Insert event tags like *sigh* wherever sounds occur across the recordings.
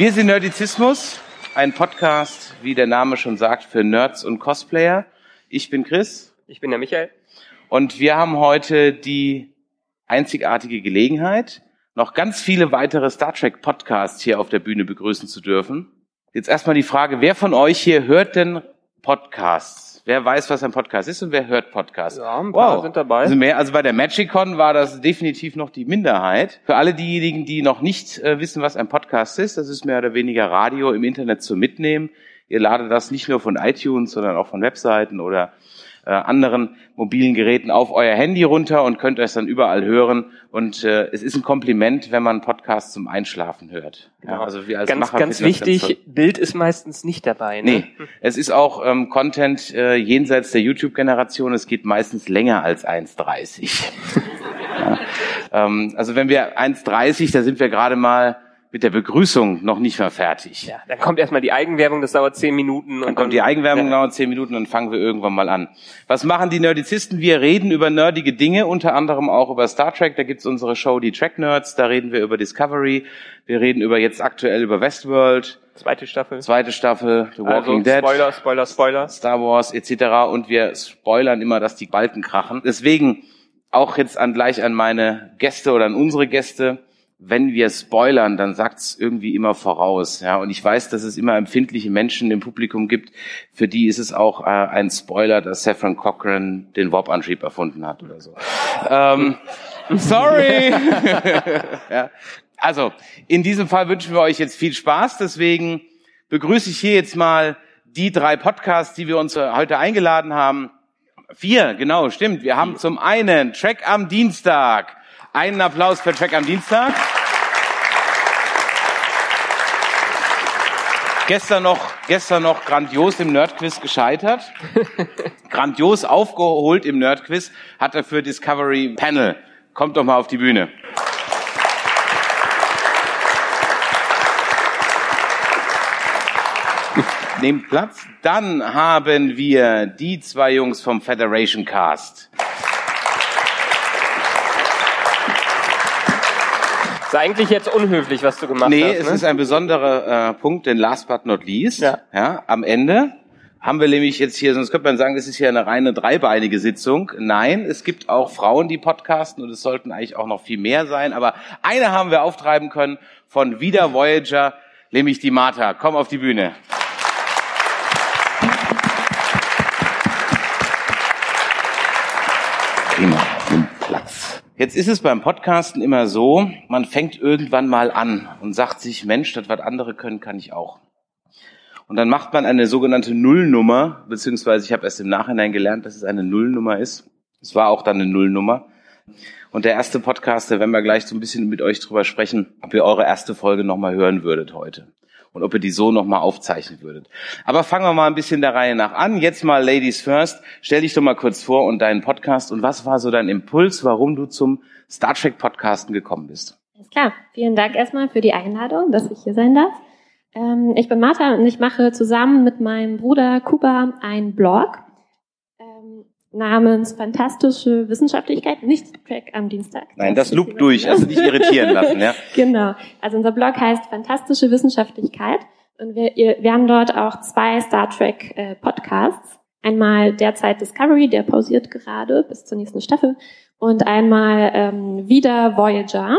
Wir sind Nerdizismus, ein Podcast, wie der Name schon sagt, für Nerds und Cosplayer. Ich bin Chris. Ich bin der Michael. Und wir haben heute die einzigartige Gelegenheit, noch ganz viele weitere Star Trek Podcasts hier auf der Bühne begrüßen zu dürfen. Jetzt erstmal die Frage, wer von euch hier hört denn Podcasts? Wer weiß, was ein Podcast ist und wer hört Podcasts? Ja, ein paar sind dabei. Also, mehr, also bei der MagicCon war das definitiv noch die Minderheit. Für alle diejenigen, die noch nicht äh, wissen, was ein Podcast ist, das ist mehr oder weniger Radio im Internet zum Mitnehmen. Ihr ladet das nicht nur von iTunes, sondern auch von Webseiten oder äh, anderen mobilen Geräten auf euer Handy runter und könnt es dann überall hören. Und äh, es ist ein Kompliment, wenn man Podcasts zum Einschlafen hört. Ja, genau. also wir als ganz, Macher ganz wichtig, ganz Bild ist meistens nicht dabei. Ne? Nee, es ist auch ähm, Content äh, jenseits der YouTube-Generation. Es geht meistens länger als 1,30. *laughs* ja. ähm, also wenn wir 1,30, da sind wir gerade mal mit der Begrüßung noch nicht mal fertig. Ja, dann kommt erstmal die Eigenwerbung, das dauert zehn Minuten. Dann, dann kommt die Eigenwerbung, ja. dauert zehn Minuten, dann fangen wir irgendwann mal an. Was machen die Nerdizisten? Wir reden über nerdige Dinge, unter anderem auch über Star Trek. Da gibt's unsere Show, die Track Nerds. Da reden wir über Discovery. Wir reden über jetzt aktuell über Westworld. Zweite Staffel. Zweite Staffel, The Walking also, Dead. Spoiler, Spoiler, Spoiler. Star Wars etc. Und wir spoilern immer, dass die Balken krachen. Deswegen auch jetzt an gleich an meine Gäste oder an unsere Gäste wenn wir spoilern, dann sagt's irgendwie immer voraus. Ja, und ich weiß, dass es immer empfindliche Menschen im Publikum gibt. Für die ist es auch äh, ein Spoiler, dass Saffron Cochran den Warp-Antrieb erfunden hat oder so. Ähm, *laughs* sorry. *laughs* ja. Also in diesem Fall wünschen wir euch jetzt viel Spaß. Deswegen begrüße ich hier jetzt mal die drei Podcasts, die wir uns heute eingeladen haben. Vier, genau, stimmt. Wir haben zum einen Track am Dienstag. Einen Applaus für Track am Dienstag. Gestern noch, gestern noch grandios im Nerdquiz gescheitert. *laughs* grandios aufgeholt im Nerdquiz hat er für Discovery Panel. Kommt doch mal auf die Bühne. Nehmt Platz. Dann haben wir die zwei Jungs vom Federation Cast. Ist eigentlich jetzt unhöflich, was du gemacht nee, hast. Nee, es ne? ist ein besonderer äh, Punkt, denn last but not least, ja. ja, am Ende haben wir nämlich jetzt hier, sonst könnte man sagen, es ist hier eine reine dreibeinige Sitzung. Nein, es gibt auch Frauen, die podcasten und es sollten eigentlich auch noch viel mehr sein. Aber eine haben wir auftreiben können von Wieder Voyager, nämlich die Martha. Komm auf die Bühne. Jetzt ist es beim Podcasten immer so, man fängt irgendwann mal an und sagt sich, Mensch, das was andere können, kann ich auch. Und dann macht man eine sogenannte Nullnummer, beziehungsweise ich habe erst im Nachhinein gelernt, dass es eine Nullnummer ist. Es war auch dann eine Nullnummer. Und der erste Podcast, da werden wir gleich so ein bisschen mit euch drüber sprechen, ob ihr eure erste Folge nochmal hören würdet heute und ob ihr die so nochmal aufzeichnen würdet. Aber fangen wir mal ein bisschen der Reihe nach an. Jetzt mal Ladies First. Stell dich doch mal kurz vor und deinen Podcast und was war so dein Impuls, warum du zum Star Trek Podcasten gekommen bist? Alles klar. Vielen Dank erstmal für die Einladung, dass ich hier sein darf. Ähm, ich bin Martha und ich mache zusammen mit meinem Bruder Kuba einen Blog namens Fantastische Wissenschaftlichkeit, nicht Track am Dienstag. Nein, das loopt durch, also nicht irritieren lassen, ja. *laughs* genau. Also unser Blog heißt Fantastische Wissenschaftlichkeit und wir, wir haben dort auch zwei Star Trek äh, Podcasts. Einmal derzeit Discovery, der pausiert gerade bis zur nächsten Staffel, und einmal ähm, wieder Voyager,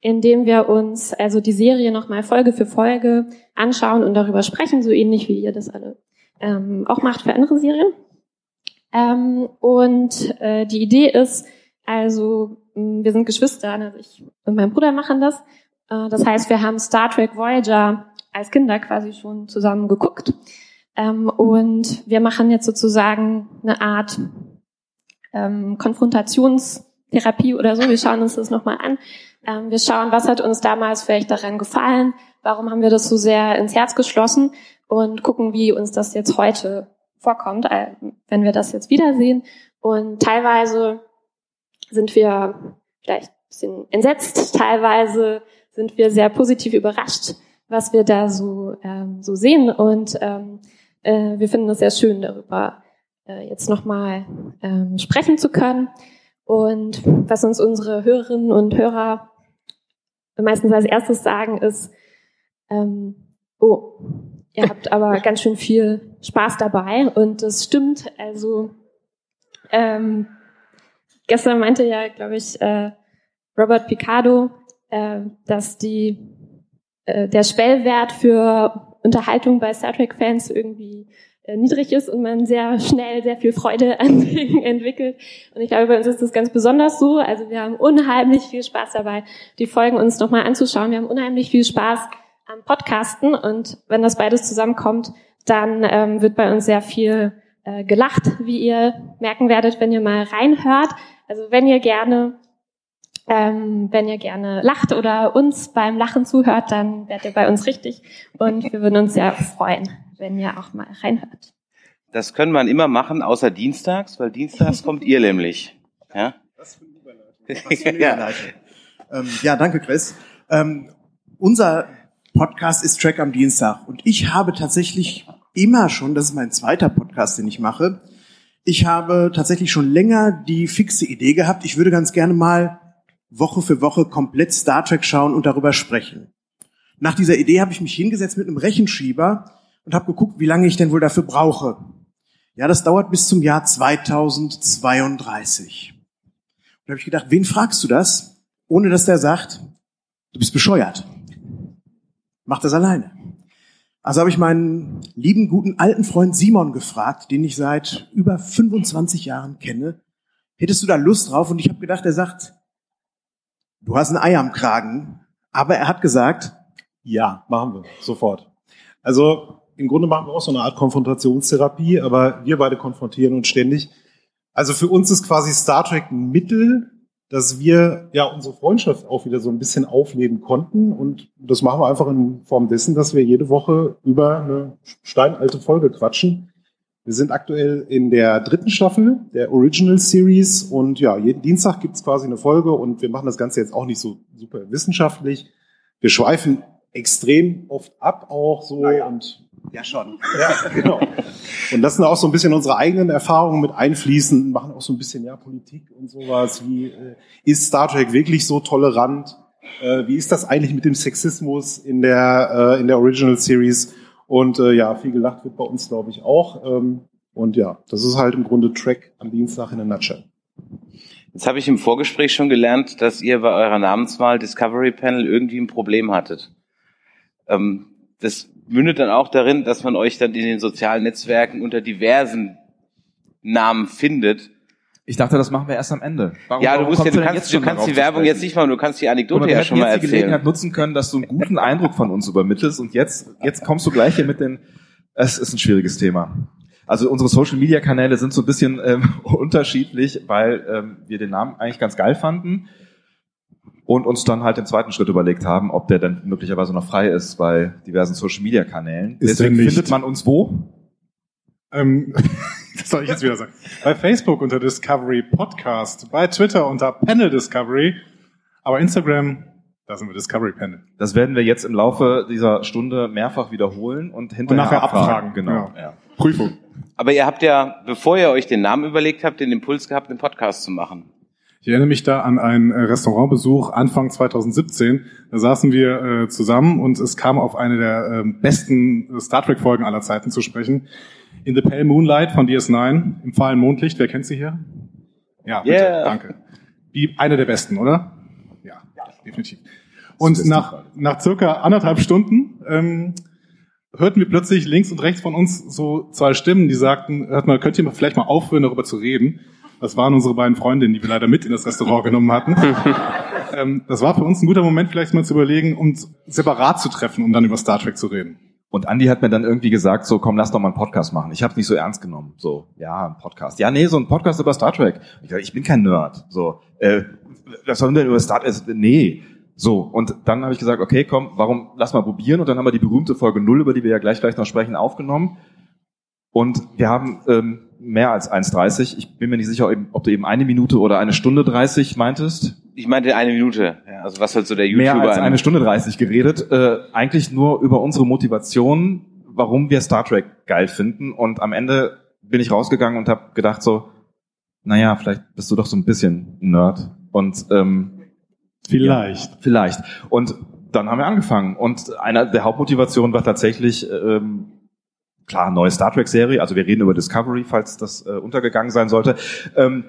in dem wir uns also die Serie nochmal Folge für Folge anschauen und darüber sprechen, so ähnlich wie ihr das alle ähm, auch macht für andere Serien. Ähm, und äh, die Idee ist, also wir sind Geschwister, also ich und mein Bruder machen das. Äh, das heißt, wir haben Star Trek Voyager als Kinder quasi schon zusammen geguckt. Ähm, und wir machen jetzt sozusagen eine Art ähm, Konfrontationstherapie oder so. Wir schauen uns das nochmal an. Ähm, wir schauen, was hat uns damals vielleicht daran gefallen, warum haben wir das so sehr ins Herz geschlossen und gucken, wie uns das jetzt heute vorkommt, äh, wenn wir das jetzt wiedersehen. Und teilweise sind wir vielleicht ein bisschen entsetzt, teilweise sind wir sehr positiv überrascht, was wir da so, ähm, so sehen. Und ähm, äh, wir finden es sehr schön, darüber äh, jetzt nochmal ähm, sprechen zu können. Und was uns unsere Hörerinnen und Hörer meistens als erstes sagen, ist, ähm, oh, ihr habt aber ganz schön viel Spaß dabei und das stimmt. Also ähm, gestern meinte ja, glaube ich, äh, Robert Picardo, äh, dass die äh, der Schwellwert für Unterhaltung bei Star Trek-Fans irgendwie äh, niedrig ist und man sehr schnell sehr viel Freude an *laughs* Dingen entwickelt. Und ich glaube, bei uns ist das ganz besonders so. Also wir haben unheimlich viel Spaß dabei, die Folgen uns nochmal anzuschauen. Wir haben unheimlich viel Spaß am Podcasten und wenn das beides zusammenkommt, dann ähm, wird bei uns sehr viel äh, gelacht, wie ihr merken werdet, wenn ihr mal reinhört. Also wenn ihr gerne ähm, wenn ihr gerne lacht oder uns beim Lachen zuhört, dann werdet ihr bei uns richtig und wir würden uns sehr freuen, wenn ihr auch mal reinhört. Das können wir immer machen, außer dienstags, weil dienstags kommt ihr nämlich. Ja? Was für ein Überleitung. ja. Ähm, ja, danke, Chris. Ähm, unser Podcast ist Track am Dienstag und ich habe tatsächlich immer schon, das ist mein zweiter Podcast, den ich mache, ich habe tatsächlich schon länger die fixe Idee gehabt, ich würde ganz gerne mal Woche für Woche komplett Star Trek schauen und darüber sprechen. Nach dieser Idee habe ich mich hingesetzt mit einem Rechenschieber und habe geguckt, wie lange ich denn wohl dafür brauche. Ja, das dauert bis zum Jahr 2032. Und da habe ich gedacht, wen fragst du das, ohne dass der sagt, du bist bescheuert. Mach das alleine. Also habe ich meinen lieben, guten alten Freund Simon gefragt, den ich seit über 25 Jahren kenne. Hättest du da Lust drauf? Und ich habe gedacht, er sagt, du hast ein Ei am Kragen. Aber er hat gesagt, ja, machen wir, sofort. Also im Grunde machen wir auch so eine Art Konfrontationstherapie, aber wir beide konfrontieren uns ständig. Also für uns ist quasi Star Trek ein Mittel, dass wir ja unsere Freundschaft auch wieder so ein bisschen aufleben konnten. Und das machen wir einfach in Form dessen, dass wir jede Woche über eine steinalte Folge quatschen. Wir sind aktuell in der dritten Staffel der Original Series und ja, jeden Dienstag gibt's quasi eine Folge und wir machen das Ganze jetzt auch nicht so super wissenschaftlich. Wir schweifen extrem oft ab auch so ja. und ja schon. *laughs* Ja, genau. Und das sind auch so ein bisschen unsere eigenen Erfahrungen mit einfließen, machen auch so ein bisschen ja Politik und sowas. Wie äh, ist Star Trek wirklich so tolerant? Äh, wie ist das eigentlich mit dem Sexismus in der äh, in der Original Series? Und äh, ja, viel gelacht wird bei uns, glaube ich, auch. Ähm, und ja, das ist halt im Grunde Track am Dienstag in der Nutshell. Jetzt habe ich im Vorgespräch schon gelernt, dass ihr bei eurer Namenswahl Discovery Panel irgendwie ein Problem hattet. Ähm, das mündet dann auch darin, dass man euch dann in den sozialen Netzwerken unter diversen Namen findet. Ich dachte, das machen wir erst am Ende. Warum, ja, du, musst ja, du kannst, du kannst die Werbung jetzt nicht machen, du kannst die Anekdote ja schon mal erzählen. Wir die Gelegenheit nutzen können, dass du einen guten Eindruck von uns übermittelst und jetzt, jetzt kommst du gleich hier mit den, es ist ein schwieriges Thema. Also unsere Social Media Kanäle sind so ein bisschen ähm, *laughs* unterschiedlich, weil ähm, wir den Namen eigentlich ganz geil fanden und uns dann halt den zweiten Schritt überlegt haben, ob der dann möglicherweise noch frei ist bei diversen Social Media Kanälen. Ist Deswegen findet man uns wo? Ähm, *laughs* das soll ich jetzt wieder sagen. Bei Facebook unter Discovery Podcast, bei Twitter unter Panel Discovery, aber Instagram, da sind wir Discovery Panel. Das werden wir jetzt im Laufe dieser Stunde mehrfach wiederholen und hinterher und nachher abfragen. abfragen. Genau. Ja. Ja. Prüfung. Aber ihr habt ja, bevor ihr euch den Namen überlegt habt, den Impuls gehabt, den Podcast zu machen. Ich erinnere mich da an einen äh, Restaurantbesuch Anfang 2017. Da saßen wir äh, zusammen und es kam auf eine der äh, besten Star Trek Folgen aller Zeiten zu sprechen. In the Pale Moonlight von DS9 im fahlen Mondlicht. Wer kennt sie hier? Ja, bitte, yeah. danke. Wie eine der besten, oder? Ja, definitiv. Und nach, nach circa anderthalb Stunden ähm, hörten wir plötzlich links und rechts von uns so zwei Stimmen, die sagten, hört mal, könnt ihr vielleicht mal aufhören, darüber zu reden? Das waren unsere beiden Freundinnen, die wir leider mit in das Restaurant genommen hatten. *laughs* ähm, das war für uns ein guter Moment, vielleicht mal zu überlegen, uns separat zu treffen, um dann über Star Trek zu reden. Und Andy hat mir dann irgendwie gesagt, so komm, lass doch mal einen Podcast machen. Ich habe es nicht so ernst genommen. So, ja, ein Podcast. Ja, nee, so ein Podcast über Star Trek. Ich, dachte, ich bin kein Nerd. So, äh, was soll denn über Star Trek? Nee. So, und dann habe ich gesagt, okay, komm, warum lass mal probieren? Und dann haben wir die berühmte Folge null, über die wir ja gleich gleich noch sprechen, aufgenommen. Und wir haben ähm, mehr als 1,30. Ich bin mir nicht sicher, ob du eben eine Minute oder eine Stunde 30 meintest. Ich meinte eine Minute. Ja, also was halt so der YouTuber... Mehr als eine Stunde 30 geredet. Äh, eigentlich nur über unsere Motivation, warum wir Star Trek geil finden. Und am Ende bin ich rausgegangen und habe gedacht so, naja, vielleicht bist du doch so ein bisschen Nerd. Und ähm, vielleicht. Ja, vielleicht. Und dann haben wir angefangen. Und einer der Hauptmotivationen war tatsächlich... Ähm, klar, neue Star Trek-Serie, also wir reden über Discovery, falls das äh, untergegangen sein sollte. Ähm,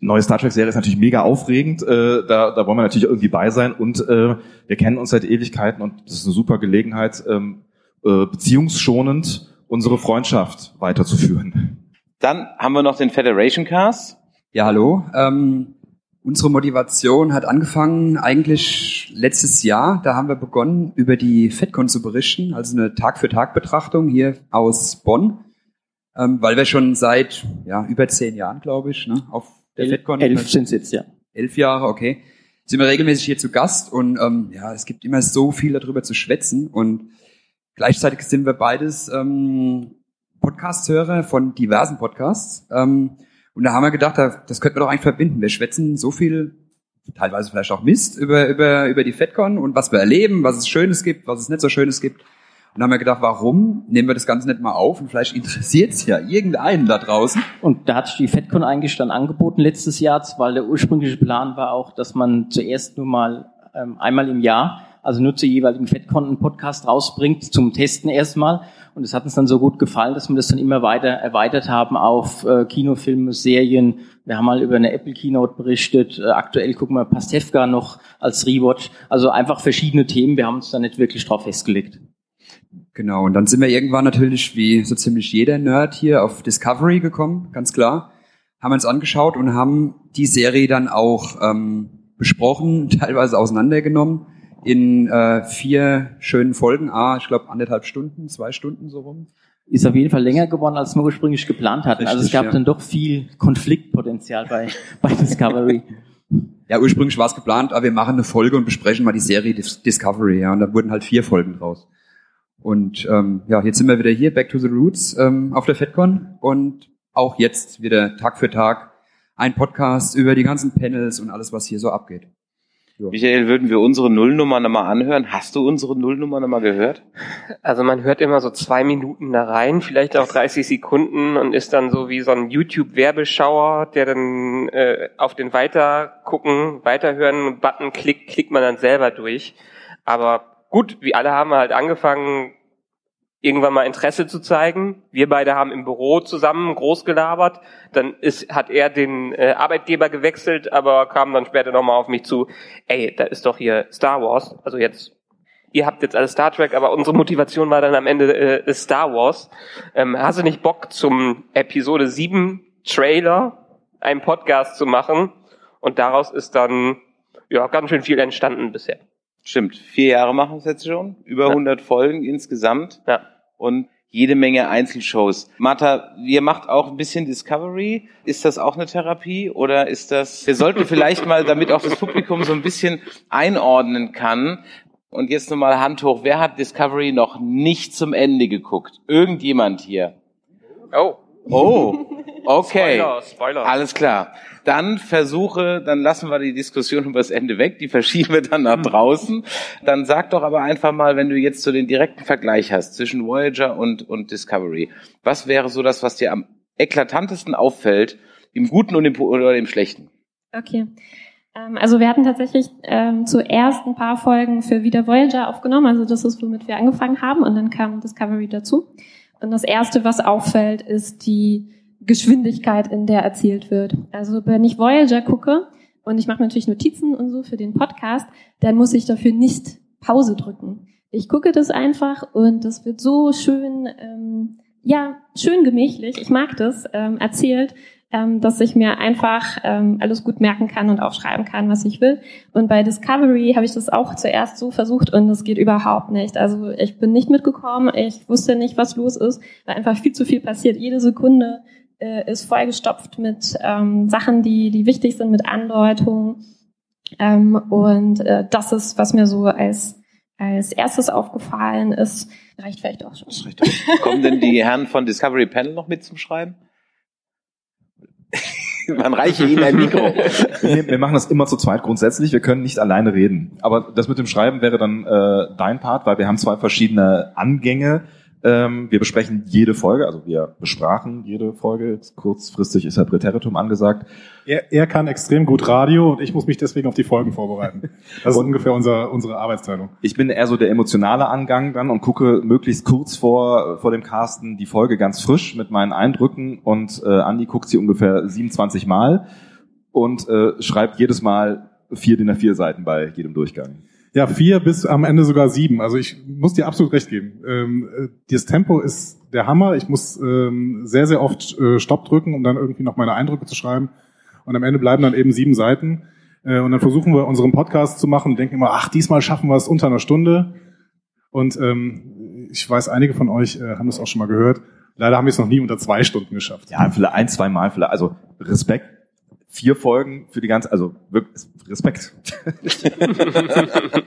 neue Star Trek-Serie ist natürlich mega aufregend. Äh, da, da wollen wir natürlich irgendwie bei sein. Und äh, wir kennen uns seit Ewigkeiten und das ist eine super Gelegenheit, ähm, äh, beziehungsschonend unsere Freundschaft weiterzuführen. Dann haben wir noch den Federation Cast. Ja, hallo. Ähm, unsere Motivation hat angefangen eigentlich letztes Jahr. Da haben wir begonnen, über die FedCon zu berichten, also eine Tag-für-Tag-Betrachtung hier aus Bonn. Ähm, weil wir schon seit ja, über zehn Jahren, glaube ich, ne, auf der FedCon. Elf sind es jetzt, ja. Elf Jahre, okay. Sind wir regelmäßig hier zu Gast und ähm, ja, es gibt immer so viel darüber zu schwätzen und gleichzeitig sind wir beides ähm, Podcast-Hörer von diversen Podcasts. Ähm, und da haben wir gedacht, das könnten wir doch eigentlich verbinden. Wir schwätzen so viel, teilweise vielleicht auch Mist, über, über, über die FedCon und was wir erleben, was es Schönes gibt, was es nicht so Schönes gibt. Und dann haben wir gedacht, warum nehmen wir das Ganze nicht mal auf und vielleicht interessiert es ja irgendeinen da draußen. Und da hat sich die FedCon eigentlich dann angeboten letztes Jahr, weil der ursprüngliche Plan war auch, dass man zuerst nur mal ähm, einmal im Jahr, also nur zur jeweiligen FedCon einen Podcast rausbringt, zum Testen erstmal. Und es hat uns dann so gut gefallen, dass wir das dann immer weiter erweitert haben auf äh, Kinofilme, Serien. Wir haben mal über eine Apple Keynote berichtet. Äh, aktuell gucken wir Pastewka noch als Rewatch. Also einfach verschiedene Themen. Wir haben uns da nicht wirklich drauf festgelegt. Genau, und dann sind wir irgendwann natürlich, wie so ziemlich jeder Nerd hier, auf Discovery gekommen, ganz klar. Haben uns angeschaut und haben die Serie dann auch ähm, besprochen, *laughs* teilweise auseinandergenommen in äh, vier schönen Folgen, ah, ich glaube anderthalb Stunden, zwei Stunden so rum. Ist auf jeden Fall länger geworden, als wir ursprünglich geplant hatten. Richtig, also es gab ja. dann doch viel Konfliktpotenzial bei, *laughs* bei Discovery. Ja, ursprünglich war es geplant, aber wir machen eine Folge und besprechen mal die Serie Discovery, ja, und da wurden halt vier Folgen draus. Und ähm, ja, jetzt sind wir wieder hier, Back to the Roots, ähm, auf der FedCon und auch jetzt wieder Tag für Tag ein Podcast über die ganzen Panels und alles, was hier so abgeht. Ja. Michael, würden wir unsere Nullnummer nochmal anhören? Hast du unsere Nullnummer nochmal gehört? Also man hört immer so zwei Minuten da rein, vielleicht auch 30 Sekunden und ist dann so wie so ein YouTube-Werbeschauer, der dann äh, auf den Weitergucken, Weiterhören-Button klickt, klickt man dann selber durch. Aber gut, wie alle haben wir halt angefangen, irgendwann mal Interesse zu zeigen. Wir beide haben im Büro zusammen groß gelabert. Dann ist, hat er den äh, Arbeitgeber gewechselt, aber kam dann später nochmal auf mich zu, ey, da ist doch hier Star Wars. Also jetzt, ihr habt jetzt alles Star Trek, aber unsere Motivation war dann am Ende äh, Star Wars. Ähm, hast du nicht Bock zum Episode 7 Trailer einen Podcast zu machen? Und daraus ist dann ja ganz schön viel entstanden bisher. Stimmt, vier Jahre machen wir es jetzt schon, über ja. 100 Folgen insgesamt ja. und jede Menge Einzelshows. Martha, ihr macht auch ein bisschen Discovery. Ist das auch eine Therapie oder ist das, wir sollten vielleicht mal, damit auch das Publikum so ein bisschen einordnen kann, und jetzt nochmal Hand hoch, wer hat Discovery noch nicht zum Ende geguckt? Irgendjemand hier? Oh. Oh, *laughs* okay. Spoiler, Spoiler. Alles klar dann versuche, dann lassen wir die Diskussion *laughs* über das Ende weg, die verschieben wir dann nach draußen. Dann sag doch aber einfach mal, wenn du jetzt so den direkten Vergleich hast zwischen Voyager und, und Discovery, was wäre so das, was dir am eklatantesten auffällt, im Guten und im, oder im Schlechten? Okay. Ähm, also wir hatten tatsächlich ähm, zuerst ein paar Folgen für Wieder Voyager aufgenommen, also das ist, womit wir angefangen haben und dann kam Discovery dazu. Und das erste, was auffällt, ist die Geschwindigkeit, in der erzählt wird. Also wenn ich Voyager gucke und ich mache natürlich Notizen und so für den Podcast, dann muss ich dafür nicht Pause drücken. Ich gucke das einfach und das wird so schön, ähm, ja, schön gemächlich, ich mag das, ähm, erzählt. Ähm, dass ich mir einfach ähm, alles gut merken kann und aufschreiben kann, was ich will. Und bei Discovery habe ich das auch zuerst so versucht und es geht überhaupt nicht. Also ich bin nicht mitgekommen, ich wusste nicht, was los ist, weil einfach viel zu viel passiert. Jede Sekunde äh, ist vollgestopft mit ähm, Sachen, die, die wichtig sind, mit Andeutungen. Ähm, und äh, das ist, was mir so als als erstes aufgefallen ist, reicht vielleicht auch schon. Kommen denn die Herren von Discovery Panel noch mit zum Schreiben? *laughs* Man reiche ihnen ein Mikro. *laughs* wir, wir machen das immer zu zweit grundsätzlich. Wir können nicht alleine reden. Aber das mit dem Schreiben wäre dann äh, dein Part, weil wir haben zwei verschiedene Angänge. Ähm, wir besprechen jede Folge, also wir besprachen jede Folge. Kurzfristig ist ja Präteritum angesagt. Er, er kann extrem gut Radio und ich muss mich deswegen auf die Folgen vorbereiten. Das ist ungefähr unser, unsere Arbeitsteilung. Ich bin eher so der emotionale Angang dann und gucke möglichst kurz vor, vor dem Casten die Folge ganz frisch mit meinen Eindrücken und äh, Andi guckt sie ungefähr 27 Mal und äh, schreibt jedes Mal vier DIN A4 Seiten bei jedem Durchgang. Ja, vier bis am Ende sogar sieben. Also ich muss dir absolut recht geben. Ähm, äh, das Tempo ist der Hammer. Ich muss ähm, sehr, sehr oft äh, Stopp drücken, um dann irgendwie noch meine Eindrücke zu schreiben. Und am Ende bleiben dann eben sieben Seiten. Äh, und dann versuchen wir unseren Podcast zu machen und denken immer, ach, diesmal schaffen wir es unter einer Stunde. Und ähm, ich weiß, einige von euch äh, haben das auch schon mal gehört. Leider haben wir es noch nie unter zwei Stunden geschafft. Ja, vielleicht ein, zwei Mal, vielleicht. Also Respekt. Vier Folgen für die ganze, also wirklich Respekt. *laughs*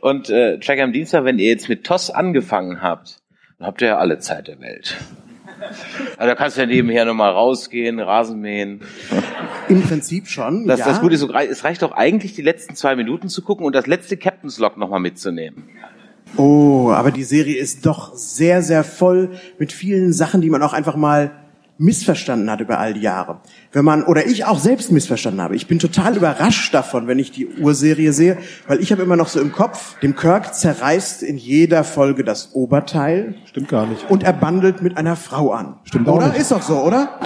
Und äh, Track am Dienstag, wenn ihr jetzt mit TOS angefangen habt, dann habt ihr ja alle Zeit der Welt. Also da kannst du ja nebenher nochmal rausgehen, Rasen mähen. Im Prinzip schon. Das, ja. das Gute ist, so, es reicht doch eigentlich, die letzten zwei Minuten zu gucken und das letzte Captain's Log nochmal mitzunehmen. Oh, aber die Serie ist doch sehr, sehr voll mit vielen Sachen, die man auch einfach mal missverstanden hat über all die Jahre. Wenn man, oder ich auch selbst missverstanden habe. Ich bin total überrascht davon, wenn ich die Urserie sehe, weil ich habe immer noch so im Kopf, dem Kirk zerreißt in jeder Folge das Oberteil. Stimmt gar nicht. Und er bandelt mit einer Frau an. Stimmt auch oder? nicht. Ist doch so, oder?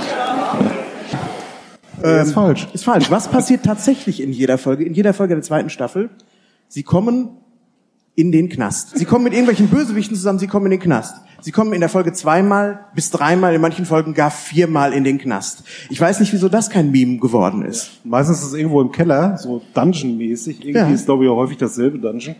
Ähm, ist falsch. Ist falsch. Was passiert tatsächlich in jeder Folge? In jeder Folge der zweiten Staffel? Sie kommen in den Knast. Sie kommen mit irgendwelchen Bösewichten zusammen, sie kommen in den Knast. Sie kommen in der Folge zweimal bis dreimal, in manchen Folgen gar viermal in den Knast. Ich weiß nicht, wieso das kein Meme geworden ist. Meistens ist es irgendwo im Keller, so Dungeon-mäßig. Irgendwie Ja. ist, glaube ich, auch häufig dasselbe Dungeon.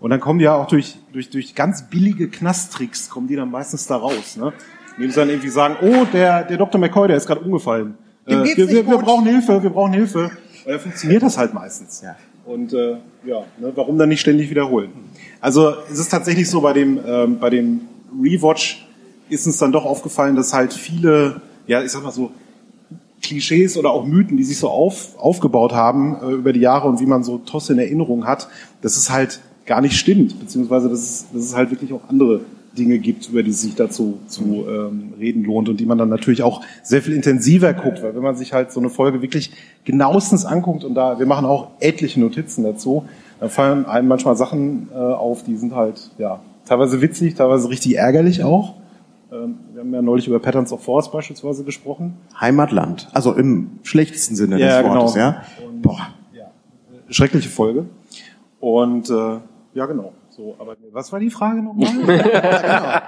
Und dann kommen die ja auch durch, durch, durch ganz billige Knasttricks, kommen die dann meistens da raus. Ne? Indem sie dann irgendwie sagen, oh, der, der Dr. McCoy, der ist gerade umgefallen. Äh, wir, wir, wir brauchen Hilfe, wir brauchen Hilfe. Und dann funktioniert das halt meistens. Ja. Und äh, ja, ne, warum dann nicht ständig wiederholen? Also es ist tatsächlich so bei dem ähm, bei dem Rewatch ist uns dann doch aufgefallen, dass halt viele, ja ich sag mal so Klischees oder auch Mythen, die sich so auf, aufgebaut haben äh, über die Jahre und wie man so Toss in Erinnerung hat, dass es halt gar nicht stimmt, beziehungsweise dass es, dass es halt wirklich auch andere Dinge gibt, über die es sich dazu zu ähm, reden lohnt und die man dann natürlich auch sehr viel intensiver guckt, weil wenn man sich halt so eine Folge wirklich genauestens anguckt und da, wir machen auch etliche Notizen dazu, dann fallen einem manchmal Sachen äh, auf, die sind halt, ja, teilweise witzig, teilweise richtig ärgerlich auch. Ähm, wir haben ja neulich über Patterns of Force beispielsweise gesprochen. Heimatland. Also im schlechtesten Sinne Ja, des Wortes, genau. ja? Boah. Schreckliche Folge. Und äh, ja, genau. So, aber was war die Frage nochmal? *laughs*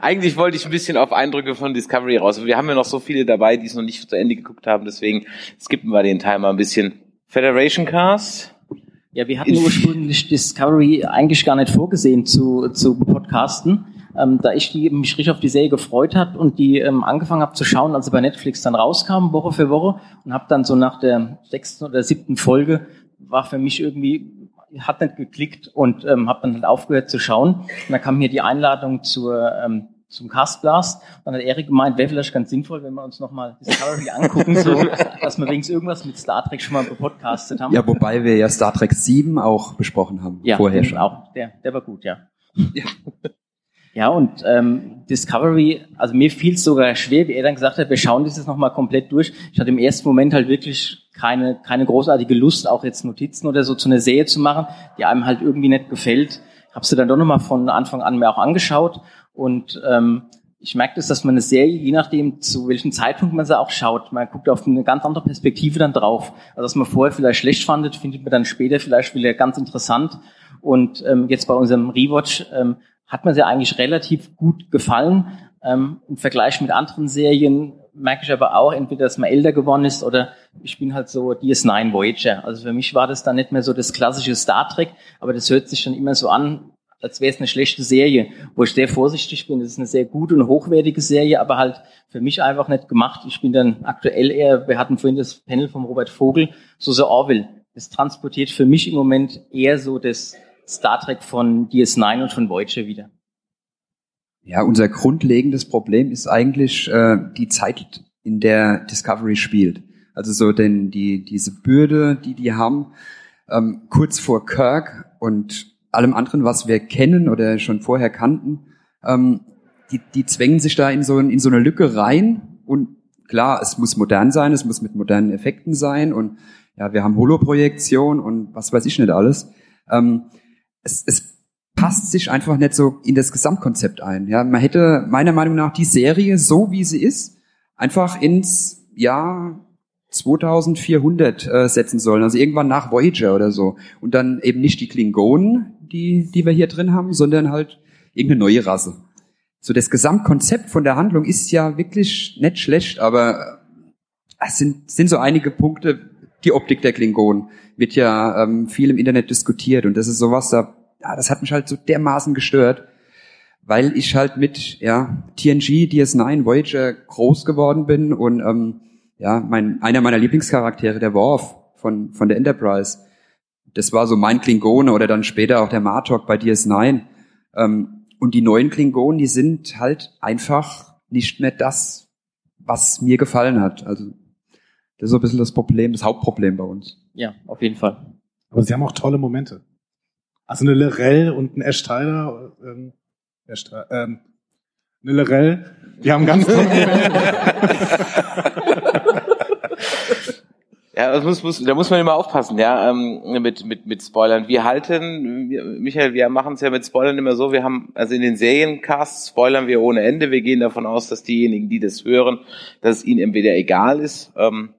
Eigentlich wollte ich ein bisschen auf Eindrücke von Discovery raus. Wir haben ja noch so viele dabei, die es noch nicht zu Ende geguckt haben, deswegen skippen wir den Timer ein bisschen. Federation Cast. Ja, wir hatten ursprünglich Discovery eigentlich gar nicht vorgesehen zu, zu podcasten. Ähm, da ich die, mich richtig auf die Serie gefreut hat und die ähm, angefangen habe zu schauen, als sie bei Netflix dann rauskam, Woche für Woche, und habe dann so nach der sechsten oder siebten Folge, war für mich irgendwie, hat nicht geklickt und ähm, habe dann halt aufgehört zu schauen. Und dann kam hier die Einladung zur, ähm, zum Castblast. Und dann hat Erik gemeint, wäre vielleicht ganz sinnvoll, wenn wir uns nochmal Discovery angucken, so, *laughs* dass wir wenigstens irgendwas mit Star Trek schon mal gepodcastet haben. Ja, wobei wir ja Star Trek 7 auch besprochen haben. Ja, vorher schon. Auch der, der war gut, ja. *laughs* Ja, und ähm, Discovery, also mir fiel es sogar schwer, wie er dann gesagt hat, wir schauen das jetzt nochmal komplett durch. Ich hatte im ersten Moment halt wirklich keine, keine großartige Lust, auch jetzt Notizen oder so zu einer Serie zu machen, die einem halt irgendwie nicht gefällt. Habe sie dann doch nochmal von Anfang an mir auch angeschaut und ähm, ich merke das, dass man eine Serie, je nachdem zu welchem Zeitpunkt man sie auch schaut, man guckt auf eine ganz andere Perspektive dann drauf. Also was man vorher vielleicht schlecht fandet, findet man dann später vielleicht wieder ganz interessant. Und ähm, jetzt bei unserem Rewatch ähm, hat mir sie eigentlich relativ gut gefallen. Ähm, Im Vergleich mit anderen Serien merke ich aber auch, entweder, dass man älter geworden ist oder ich bin halt so DS9 Voyager. Also für mich war das dann nicht mehr so das klassische Star Trek, aber das hört sich dann immer so an, als wäre es eine schlechte Serie, wo ich sehr vorsichtig bin. Das ist eine sehr gute und hochwertige Serie, aber halt für mich einfach nicht gemacht. Ich bin dann aktuell eher, wir hatten vorhin das Panel von Robert Vogel, so so Orwell. Das transportiert für mich im Moment eher so das Star Trek von DS9 und von Voyager wieder. Ja, unser grundlegendes Problem ist eigentlich äh, die Zeit, in der Discovery spielt. Also so denn die diese Bürde, die die haben, ähm, kurz vor Kirk und allem anderen, was wir kennen oder schon vorher kannten, ähm, die, die zwängen sich da in so, in so eine Lücke rein und klar, es muss modern sein, es muss mit modernen Effekten sein und ja, wir haben Holoprojektion und was weiß ich nicht alles. Ähm, es, es passt sich einfach nicht so in das Gesamtkonzept ein. Ja, man hätte meiner Meinung nach die Serie so wie sie ist einfach ins Jahr 2400 äh, setzen sollen, also irgendwann nach Voyager oder so und dann eben nicht die Klingonen, die die wir hier drin haben, sondern halt irgendeine neue Rasse. So das Gesamtkonzept von der Handlung ist ja wirklich nicht schlecht, aber äh, es sind sind so einige Punkte. Die Optik der Klingonen wird ja ähm, viel im Internet diskutiert und das ist sowas da ja, das hat mich halt so dermaßen gestört, weil ich halt mit ja, TNG, DS9, Voyager groß geworden bin und ähm, ja, mein, einer meiner Lieblingscharaktere, der Worf von, von der Enterprise, das war so mein Klingone oder dann später auch der Martok bei DS9. Ähm, und die neuen Klingonen, die sind halt einfach nicht mehr das, was mir gefallen hat. Also das ist so ein bisschen das Problem, das Hauptproblem bei uns. Ja, auf jeden Fall. Aber sie haben auch tolle Momente. Also eine Lorel und ein Ash Tyler, ähm, Ash, ähm, eine Lorel, die haben ganz tolle Momente. *laughs* *laughs* Ja, das muss, muss, da muss man immer aufpassen, ja, ähm, mit, mit, mit Spoilern. Wir halten, wir, Michael, wir machen es ja mit Spoilern immer so, wir haben, also in den Seriencasts spoilern wir ohne Ende. Wir gehen davon aus, dass diejenigen, die das hören, dass es ihnen entweder egal ist, ähm,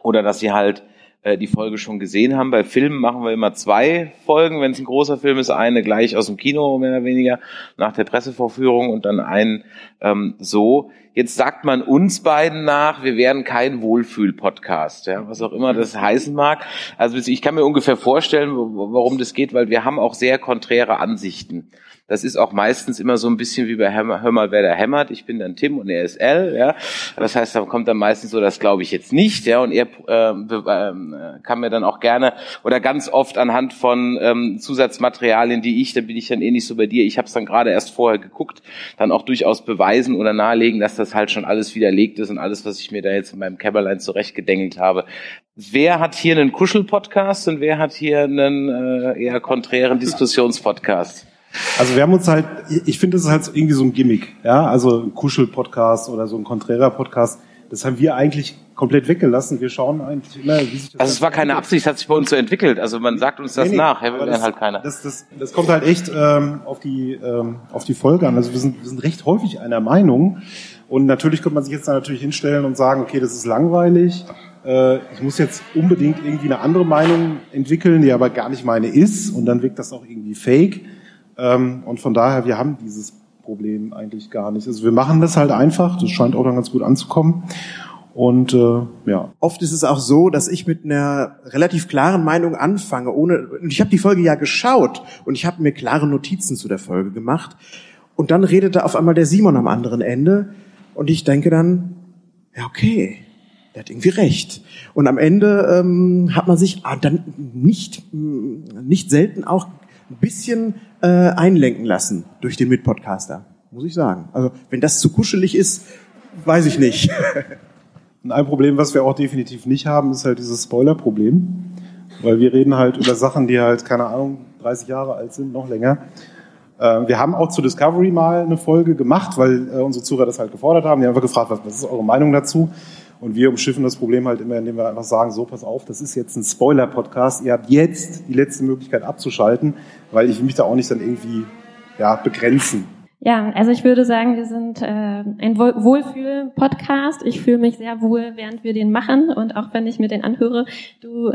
oder dass sie halt äh, die Folge schon gesehen haben. Bei Filmen machen wir immer zwei Folgen. Wenn es ein großer Film ist, eine gleich aus dem Kino, mehr oder weniger, nach der Pressevorführung und dann einen ähm, so. Jetzt sagt man uns beiden nach, wir wären kein Wohlfühl-Podcast, ja, was auch immer das heißen mag. Also ich kann mir ungefähr vorstellen, warum das geht, weil wir haben auch sehr konträre Ansichten. Das ist auch meistens immer so ein bisschen wie bei Hör, Hör mal, wer da hämmert. Ich bin dann Tim und er ist L. Ja. Das heißt, da kommt dann meistens so, das glaube ich jetzt nicht. Ja. Und er ähm, äh, kann mir dann auch gerne oder ganz oft anhand von ähm, Zusatzmaterialien, die ich, da bin ich dann eh nicht so bei dir. Ich habe es dann gerade erst vorher geguckt, dann auch durchaus beweisen oder nahelegen, dass das halt schon alles widerlegt ist und alles, was ich mir da jetzt in meinem Kämmerlein zurechtgedengelt habe. Wer hat hier einen Kuschel-Podcast und wer hat hier einen äh, eher konträren Diskussionspodcast? Also wir haben uns halt, ich finde, das ist halt irgendwie so ein Gimmick, ja, also ein Kuschel-Podcast oder so ein Conträrer-Podcast. Das haben wir eigentlich komplett weggelassen. Wir schauen eigentlich immer, wie sich das. Also es war keine Absicht, hat sich bei uns so entwickelt. Also man sagt uns das Nee, nee, nach, wir werden halt keiner. Das, das, das kommt halt echt ähm, auf die ähm, auf die Folge an. Also wir sind, wir sind recht häufig einer Meinung. Und natürlich könnte man sich jetzt da natürlich hinstellen und sagen, okay, das ist langweilig. Äh, ich muss jetzt unbedingt irgendwie eine andere Meinung entwickeln, die aber gar nicht meine ist. Und dann wirkt das auch irgendwie fake. Ähm, und von daher, wir haben dieses Problem eigentlich gar nicht. Also wir machen das halt einfach. Das scheint auch dann ganz gut anzukommen. Und äh, ja. Oft ist es auch so, dass ich mit einer relativ klaren Meinung anfange, ohne und ich habe die Folge ja geschaut und ich habe mir klare Notizen zu der Folge gemacht und dann redete auf einmal der Simon am anderen Ende und ich denke dann, ja okay, der hat irgendwie recht. Und am Ende ähm, hat man sich ah, dann nicht mh, nicht selten auch ein bisschen äh, einlenken lassen durch den Mitpodcaster, muss ich sagen. Also wenn das zu kuschelig ist, weiß ich nicht. Und *laughs* ein Problem, was wir auch definitiv nicht haben, ist halt dieses Spoiler-Problem. Weil wir reden halt über Sachen, die halt, keine Ahnung, 30 Jahre alt sind, noch länger. Äh, Wir haben auch zu Discovery mal eine Folge gemacht, weil äh, unsere Zuhörer das halt gefordert haben. Die haben einfach gefragt, was ist eure Meinung dazu? Und wir umschiffen das Problem halt immer, indem wir einfach sagen, so, pass auf, das ist jetzt ein Spoiler-Podcast. Ihr habt jetzt die letzte Möglichkeit abzuschalten, weil ich mich da auch nicht dann irgendwie ja, begrenzen. Ja, also ich würde sagen, wir sind äh, ein Wohl- Wohlfühl-Podcast. Ich fühle mich sehr wohl, während wir den machen und auch wenn ich mir den anhöre. Du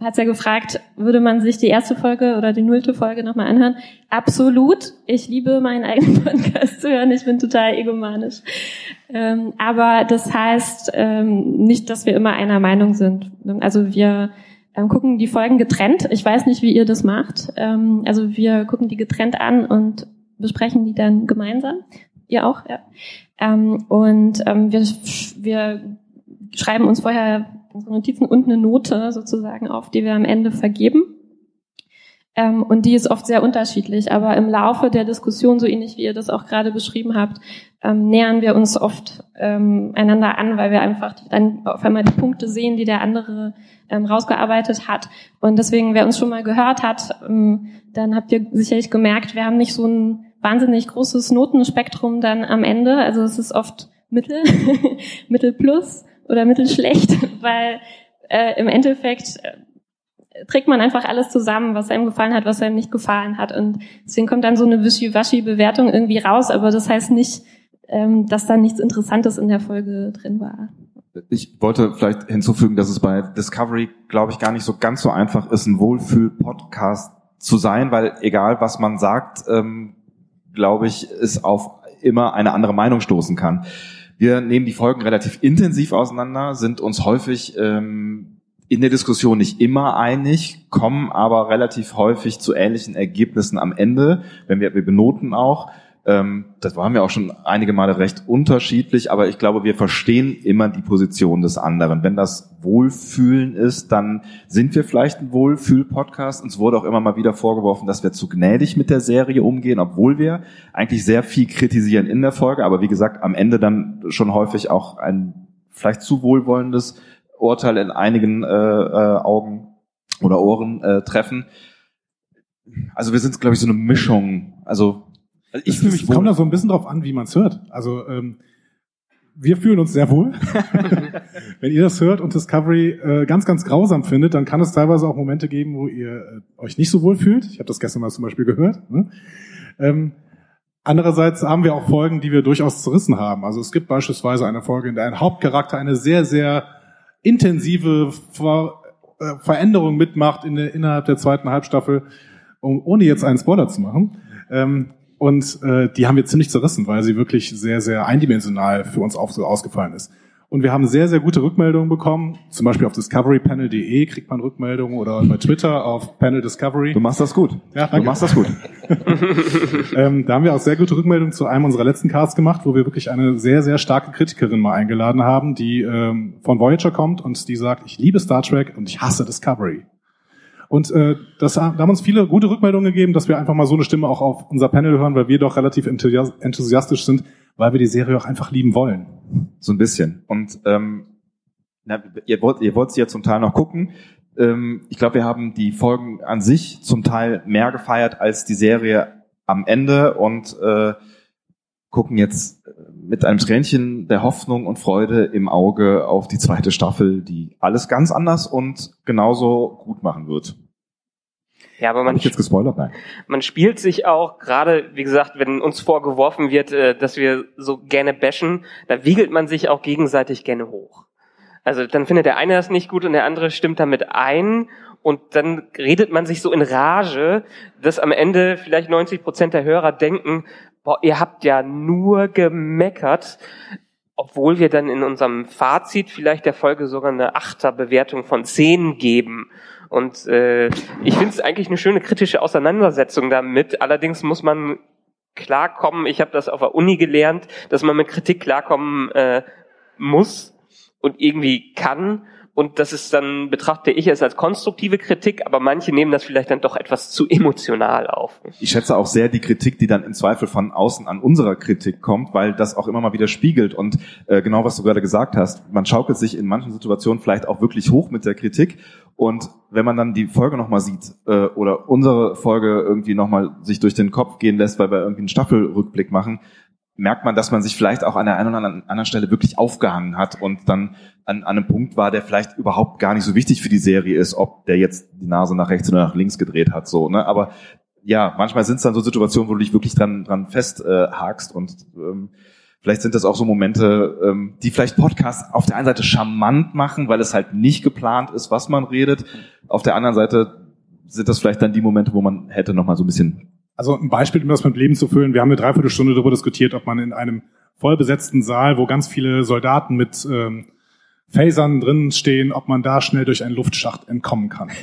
hat's ja gefragt, würde man sich die erste Folge oder die nullte Folge nochmal anhören? Absolut. Ich liebe meinen eigenen *laughs* Podcast zu hören. Ich bin total egomanisch. Ähm, aber das heißt ähm, nicht, dass wir immer einer Meinung sind. Also wir ähm, gucken die Folgen getrennt. Ich weiß nicht, wie ihr das macht. Ähm, also wir gucken die getrennt an und besprechen die dann gemeinsam. Ihr auch, ja. Ähm, und ähm, wir, wir schreiben uns vorher unsere Notizen und eine Note sozusagen auf, die wir am Ende vergeben. Ähm, und die ist oft sehr unterschiedlich, aber im Laufe der Diskussion, so ähnlich wie ihr das auch gerade beschrieben habt, ähm, nähern wir uns oft ähm, einander an, weil wir einfach dann auf einmal die Punkte sehen, die der andere ähm, rausgearbeitet hat. Und deswegen, wer uns schon mal gehört hat, ähm, dann habt ihr sicherlich gemerkt, wir haben nicht so ein wahnsinnig großes Notenspektrum dann am Ende. Also es ist oft Mittel, *laughs* Mittel plus oder mittelschlecht, *laughs* weil äh, im Endeffekt äh, trägt man einfach alles zusammen, was einem gefallen hat, was einem nicht gefallen hat. Und deswegen kommt dann so eine Wischiwaschi-Bewertung irgendwie raus, aber das heißt nicht, ähm, dass da nichts Interessantes in der Folge drin war. Ich wollte vielleicht hinzufügen, dass es bei Discovery, glaube ich, gar nicht so ganz so einfach ist, ein Wohlfühl-Podcast zu sein, weil egal was man sagt, ähm, glaube ich, es auf immer eine andere Meinung stoßen kann. Wir nehmen die Folgen relativ intensiv auseinander, sind uns häufig ähm, in der Diskussion nicht immer einig, kommen aber relativ häufig zu ähnlichen Ergebnissen am Ende, wenn wir, wir benoten auch. Ähm, das waren wir auch schon einige Male recht unterschiedlich, aber ich glaube, wir verstehen immer die Position des anderen. Wenn das Wohlfühlen ist, dann sind wir vielleicht ein Wohlfühl-Podcast. Uns wurde auch immer mal wieder vorgeworfen, dass wir zu gnädig mit der Serie umgehen, obwohl wir eigentlich sehr viel kritisieren in der Folge, aber wie gesagt, am Ende dann schon häufig auch ein vielleicht zu wohlwollendes Urteil in einigen äh, äh, Augen oder Ohren äh, treffen. Also wir sind, glaube ich, so eine Mischung. Also also ich fühle mich kommt da so ein bisschen drauf an, wie man es hört. Also ähm, wir fühlen uns sehr wohl. *laughs* Wenn ihr das hört und Discovery äh, ganz, ganz grausam findet, dann kann es teilweise auch Momente geben, wo ihr äh, euch nicht so wohl fühlt. Ich habe das gestern mal zum Beispiel gehört. Ne? Ähm, andererseits haben wir auch Folgen, die wir durchaus zerrissen haben. Also es gibt beispielsweise eine Folge, in der ein Hauptcharakter eine sehr, sehr intensive Ver äh, Veränderung mitmacht in der, innerhalb der zweiten Halbstaffel, um, ohne jetzt einen Spoiler zu machen. Ähm, und äh, die haben wir ziemlich zerrissen, weil sie wirklich sehr, sehr eindimensional für uns auch so ausgefallen ist. Und wir haben sehr, sehr gute Rückmeldungen bekommen. Zum Beispiel auf discoverypanel.de kriegt man Rückmeldungen oder bei Twitter auf Panel Discovery. Du machst das gut. Ja, danke. Du machst das gut. *laughs* *laughs* ähm, da haben wir auch sehr gute Rückmeldungen zu einem unserer letzten Casts gemacht, wo wir wirklich eine sehr, sehr starke Kritikerin mal eingeladen haben, die ähm, von Voyager kommt und die sagt, ich liebe Star Trek und ich hasse Discovery. Und äh, das, da haben uns viele gute Rückmeldungen gegeben, dass wir einfach mal so eine Stimme auch auf unser Panel hören, weil wir doch relativ enthusiastisch sind, weil wir die Serie auch einfach lieben wollen. So ein bisschen. Und ähm, na, ihr wollt ihr wollt sie ja zum Teil noch gucken. Ähm, ich glaube, wir haben die Folgen an sich zum Teil mehr gefeiert als die Serie am Ende und äh, gucken jetzt mit einem Tränchen der Hoffnung und Freude im Auge auf die zweite Staffel, die alles ganz anders und genauso gut machen wird. Ja, aber man, jetzt gespoilert? Nein. man spielt sich auch gerade, wie gesagt, wenn uns vorgeworfen wird, äh, dass wir so gerne bashen, da wiegelt man sich auch gegenseitig gerne hoch. Also dann findet der eine das nicht gut und der andere stimmt damit ein und dann redet man sich so in Rage, dass am Ende vielleicht 90 Prozent der Hörer denken, boah, ihr habt ja nur gemeckert, obwohl wir dann in unserem Fazit vielleicht der Folge sogar eine Achterbewertung von 10 geben. Und äh, ich finde es eigentlich eine schöne kritische Auseinandersetzung damit. Allerdings muss man klarkommen, ich habe das auf der Uni gelernt, dass man mit Kritik klarkommen äh, muss und irgendwie kann. Und das ist dann, betrachte ich es als konstruktive Kritik, aber manche nehmen das vielleicht dann doch etwas zu emotional auf. Ich schätze auch sehr die Kritik, die dann im Zweifel von außen an unserer Kritik kommt, weil das auch immer mal wieder spiegelt. Und äh, genau was du gerade gesagt hast, man schaukelt sich in manchen Situationen vielleicht auch wirklich hoch mit der Kritik. Und wenn man dann die Folge nochmal sieht äh, oder unsere Folge irgendwie nochmal sich durch den Kopf gehen lässt, weil wir irgendwie einen Staffelrückblick machen, merkt man, dass man sich vielleicht auch an der einen oder anderen Stelle wirklich aufgehangen hat und dann an, an einem Punkt war, der vielleicht überhaupt gar nicht so wichtig für die Serie ist, ob der jetzt die Nase nach rechts oder nach links gedreht hat, so, ne? Aber ja, manchmal sind es dann so Situationen, wo du dich wirklich dran, dran festhakst äh, und ähm, Vielleicht sind das auch so Momente, ähm, die vielleicht Podcasts auf der einen Seite charmant machen, weil es halt nicht geplant ist, was man redet. Auf der anderen Seite sind das vielleicht dann die Momente, wo man hätte noch mal so ein bisschen also ein Beispiel, um das mit Leben zu füllen. Wir haben eine Dreiviertelstunde darüber diskutiert, ob man in einem vollbesetzten Saal, wo ganz viele Soldaten mit ähm, Phasern drin stehen, ob man da schnell durch einen Luftschacht entkommen kann. *laughs*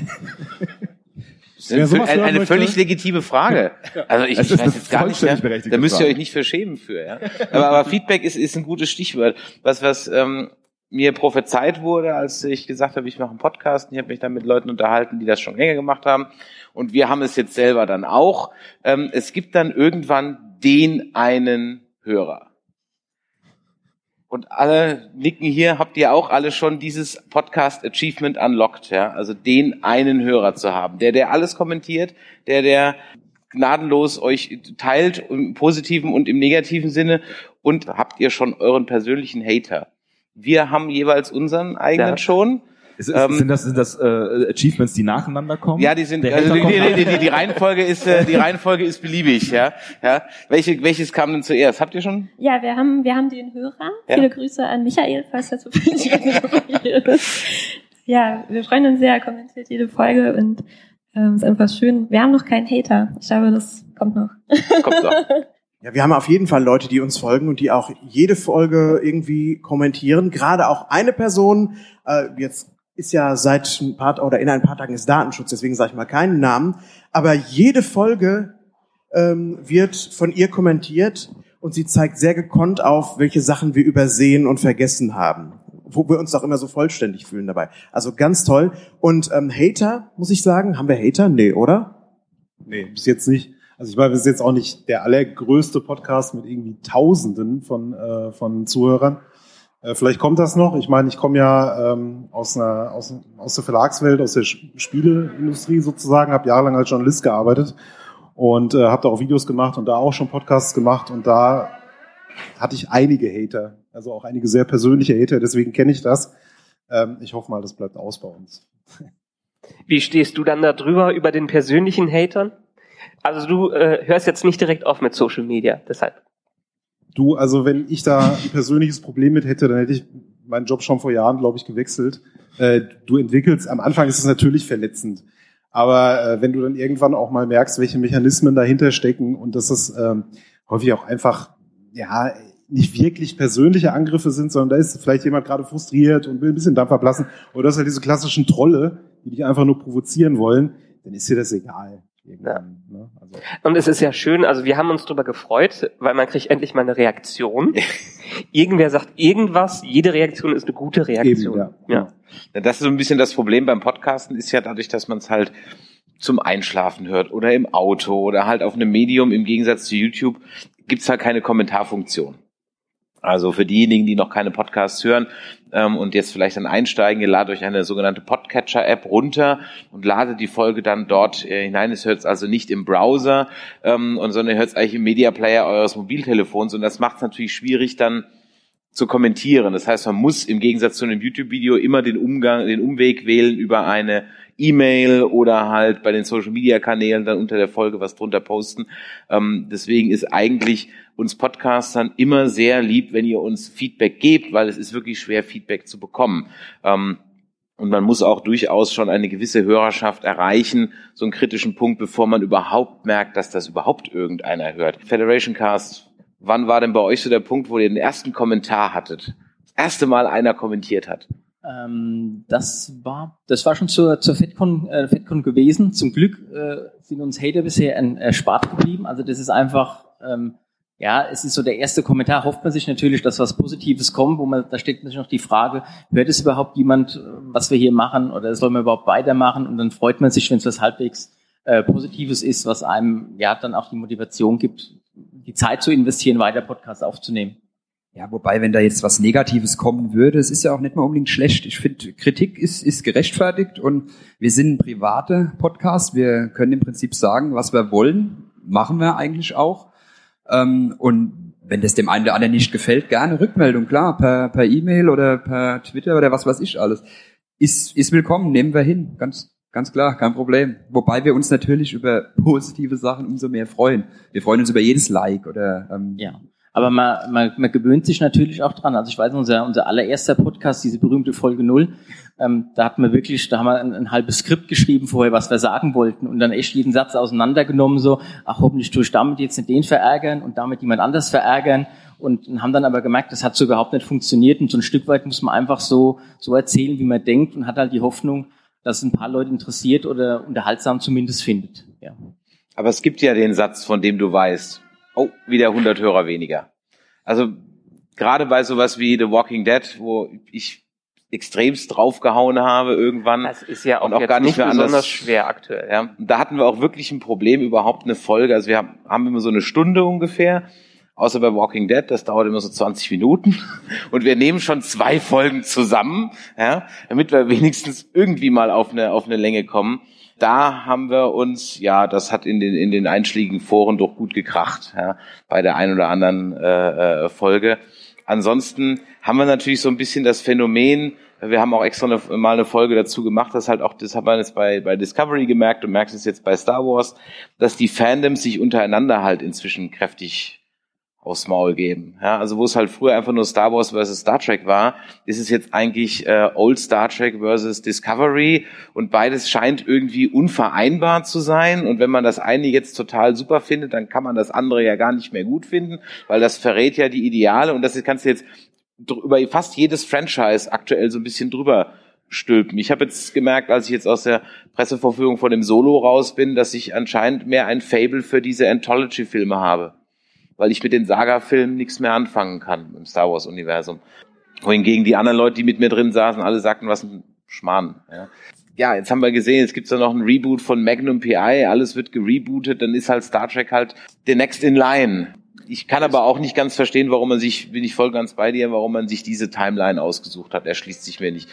Eine, eine möchte, völlig legitime Frage. Ja. Also ich, ich weiß jetzt gar nicht, ja, da müsst ihr euch nicht verschämen für. Ja. Aber, aber Feedback ist, ist ein gutes Stichwort. Was, was ähm, mir prophezeit wurde, als ich gesagt habe, ich mache einen Podcast und ich habe mich dann mit Leuten unterhalten, die das schon länger gemacht haben. Und wir haben es jetzt selber dann auch. Ähm, es gibt dann irgendwann den einen Hörer. Und alle nicken hier, habt ihr auch alle schon dieses Podcast Achievement unlocked, ja? Also den einen Hörer zu haben, der, der alles kommentiert, der, der gnadenlos euch teilt, im positiven und im negativen Sinne. Und habt ihr schon euren persönlichen Hater? Wir haben jeweils unseren eigenen ja. schon. Ist, ist, ähm, sind das, sind das äh, Achievements, die nacheinander kommen? Ja, die sind. Also die, die, die, die, Reihenfolge ist äh, die Reihenfolge ist beliebig. Ja, ja. Welche, welches kam denn zuerst? Habt ihr schon? Ja, wir haben wir haben den Hörer. Ja. Viele Grüße an Michael, falls er zufällig ist. Ja, wir freuen uns sehr. Kommentiert jede Folge und ähm, ist einfach schön. Wir haben noch keinen Hater. Ich glaube, das kommt noch. Kommt noch. Ja, wir haben auf jeden Fall Leute, die uns folgen und die auch jede Folge irgendwie kommentieren. Gerade auch eine Person, äh, jetzt ist ja seit ein paar oder in ein paar Tagen ist Datenschutz, deswegen sage ich mal keinen Namen. Aber jede Folge ähm, wird von ihr kommentiert und sie zeigt sehr gekonnt auf, welche Sachen wir übersehen und vergessen haben, wo wir uns auch immer so vollständig fühlen dabei. Also ganz toll. Und ähm, Hater, muss ich sagen, haben wir Hater? Nee, oder? Nee, bis jetzt nicht. Also ich meine, wir sind jetzt auch nicht der allergrößte Podcast mit irgendwie Tausenden von, äh, von Zuhörern. Äh, vielleicht kommt das noch. Ich meine, ich komme ja ähm, aus, einer, aus, aus der Verlagswelt, aus der Spieleindustrie sozusagen, habe jahrelang als Journalist gearbeitet und äh, habe da auch Videos gemacht und da auch schon Podcasts gemacht und da hatte ich einige Hater, also auch einige sehr persönliche Hater, deswegen kenne ich das. Ähm, ich hoffe mal, das bleibt aus bei uns. *laughs* Wie stehst du dann da drüber über den persönlichen Hatern? Also du äh, hörst jetzt nicht direkt auf mit Social Media, deshalb. Du, also wenn ich da ein persönliches Problem mit hätte, dann hätte ich meinen Job schon vor Jahren, glaube ich, gewechselt. Äh, du entwickelst, am Anfang ist es natürlich verletzend. Aber äh, wenn du dann irgendwann auch mal merkst, welche Mechanismen dahinter stecken und dass es ähm, häufig auch einfach, ja, nicht wirklich persönliche Angriffe sind, sondern da ist vielleicht jemand gerade frustriert und will ein bisschen Dampf ablassen. Oder das sind halt diese klassischen Trolle, die dich einfach nur provozieren wollen, dann ist dir das egal. Ja. Ne? Also. Und es ist ja schön, also wir haben uns darüber gefreut, weil man kriegt endlich mal eine Reaktion. *laughs* Irgendwer sagt irgendwas, jede Reaktion ist eine gute Reaktion. Eben, ja. ja. Das ist so ein bisschen das Problem beim Podcasten, ist ja dadurch, dass man es halt zum Einschlafen hört oder im Auto oder halt auf einem Medium im Gegensatz zu YouTube, gibt's halt keine Kommentarfunktion. Also für diejenigen, die noch keine Podcasts hören ähm, und jetzt vielleicht dann einsteigen, ihr ladet euch eine sogenannte Podcatcher-App runter und ladet die Folge dann dort äh, hinein. Es hört es also nicht im Browser, ähm, und, sondern ihr hört es eigentlich im Media Player eures Mobiltelefons und das macht es natürlich schwierig dann zu kommentieren. Das heißt, man muss im Gegensatz zu einem YouTube-Video immer den Umgang, den Umweg wählen über eine E-Mail oder halt bei den Social-Media-Kanälen dann unter der Folge was drunter posten. Ähm, deswegen ist eigentlich uns Podcastern immer sehr lieb, wenn ihr uns Feedback gebt, weil es ist wirklich schwer, Feedback zu bekommen. Ähm, und man muss auch durchaus schon eine gewisse Hörerschaft erreichen, so einen kritischen Punkt, bevor man überhaupt merkt, dass das überhaupt irgendeiner hört. Federation Cast, wann war denn bei euch so der Punkt, wo ihr den ersten Kommentar hattet? Das erste Mal einer kommentiert hat. Ähm, das war, das war schon zur, zur FedCon, äh, FedCon gewesen. Zum Glück äh, sind uns Hater bisher erspart geblieben. Also das ist einfach, ähm, ja, es ist so der erste Kommentar. Hofft man sich natürlich, dass was Positives kommt, wo man, da steht natürlich noch die Frage, hört es überhaupt jemand, was wir hier machen, oder soll man überhaupt weitermachen? Und dann freut man sich, wenn es was halbwegs äh, Positives ist, was einem ja dann auch die Motivation gibt, die Zeit zu investieren, weiter Podcasts aufzunehmen. Ja, wobei, wenn da jetzt was Negatives kommen würde, es ist ja auch nicht mal unbedingt schlecht. Ich finde, Kritik ist, ist gerechtfertigt und wir sind ein privater Podcast. Wir können im Prinzip sagen, was wir wollen, machen wir eigentlich auch. Ähm, und wenn das dem einen oder anderen nicht gefällt, gerne Rückmeldung, klar, per, per E-Mail oder per Twitter oder was weiß ich alles. Ist, ist willkommen, nehmen wir hin, ganz, ganz klar, kein Problem. Wobei wir uns natürlich über positive Sachen umso mehr freuen. Wir freuen uns über jedes Like oder ähm, ja. Aber man, man, man gewöhnt sich natürlich auch dran. Also ich weiß, unser, unser allererster Podcast, diese berühmte Folge Null, ähm, da hatten wir wirklich, da haben wir ein, ein, halbes Skript geschrieben vorher, was wir sagen wollten und dann echt jeden Satz auseinandergenommen, so, ach hoffentlich tue ich damit jetzt nicht den verärgern und damit jemand anders verärgern und haben dann aber gemerkt, das hat so überhaupt nicht funktioniert und so ein Stück weit muss man einfach so, so erzählen, wie man denkt und hat halt die Hoffnung, dass es ein paar Leute interessiert oder unterhaltsam zumindest findet. Ja. Aber es gibt ja den Satz, von dem du weißt, oh, wieder 100 Hörer weniger. Also gerade bei sowas wie The Walking Dead, wo ich extremst draufgehauen habe irgendwann. Das ist ja auch, und auch gar nicht, nicht mehr besonders anders. schwer aktuell. Ja, da hatten wir auch wirklich ein Problem, überhaupt eine Folge. Also wir haben, haben immer so eine Stunde ungefähr. Außer bei Walking Dead, das dauert immer so 20 Minuten. *laughs* Und wir nehmen schon zwei Folgen zusammen, ja, damit wir wenigstens irgendwie mal auf eine, auf eine Länge kommen da haben wir uns, ja, das hat in den, in den einschlägigen Foren doch gut gekracht, ja, bei der einen oder anderen äh, äh, Folge. Ansonsten haben wir natürlich so ein bisschen das Phänomen, wir haben auch extra eine, mal eine Folge dazu gemacht, dass halt auch, das hat man jetzt bei, bei Discovery gemerkt und merkst es jetzt bei Star Wars, dass die Fandoms sich untereinander halt inzwischen kräftig aufs Maul geben. Ja, also wo es halt früher einfach nur Star Wars versus Star Trek war, ist es jetzt eigentlich äh, Old Star Trek versus Discovery und beides scheint irgendwie unvereinbar zu sein und wenn man das eine jetzt total super findet, dann kann man das andere ja gar nicht mehr gut finden, weil das verrät ja die Ideale und das kannst du jetzt über fast jedes Franchise aktuell so ein bisschen drüber stülpen. Ich habe jetzt gemerkt, als ich jetzt aus der Presseverführung von dem Solo raus bin, dass ich anscheinend mehr ein Fable für diese Anthology-Filme habe weil ich mit den Saga-Filmen nichts mehr anfangen kann im Star Wars-Universum. Wohingegen die anderen Leute, die mit mir drin saßen, alle sagten, was ein Schmarrn. Ja. ja, jetzt haben wir gesehen, jetzt gibt's da noch ein Reboot von Magnum PI, alles wird gerebootet, dann ist halt Star Trek halt the next in line. Ich kann aber auch nicht ganz verstehen, warum man sich, bin ich voll ganz bei dir, warum man sich diese Timeline ausgesucht hat. Erschließt sich mir nicht.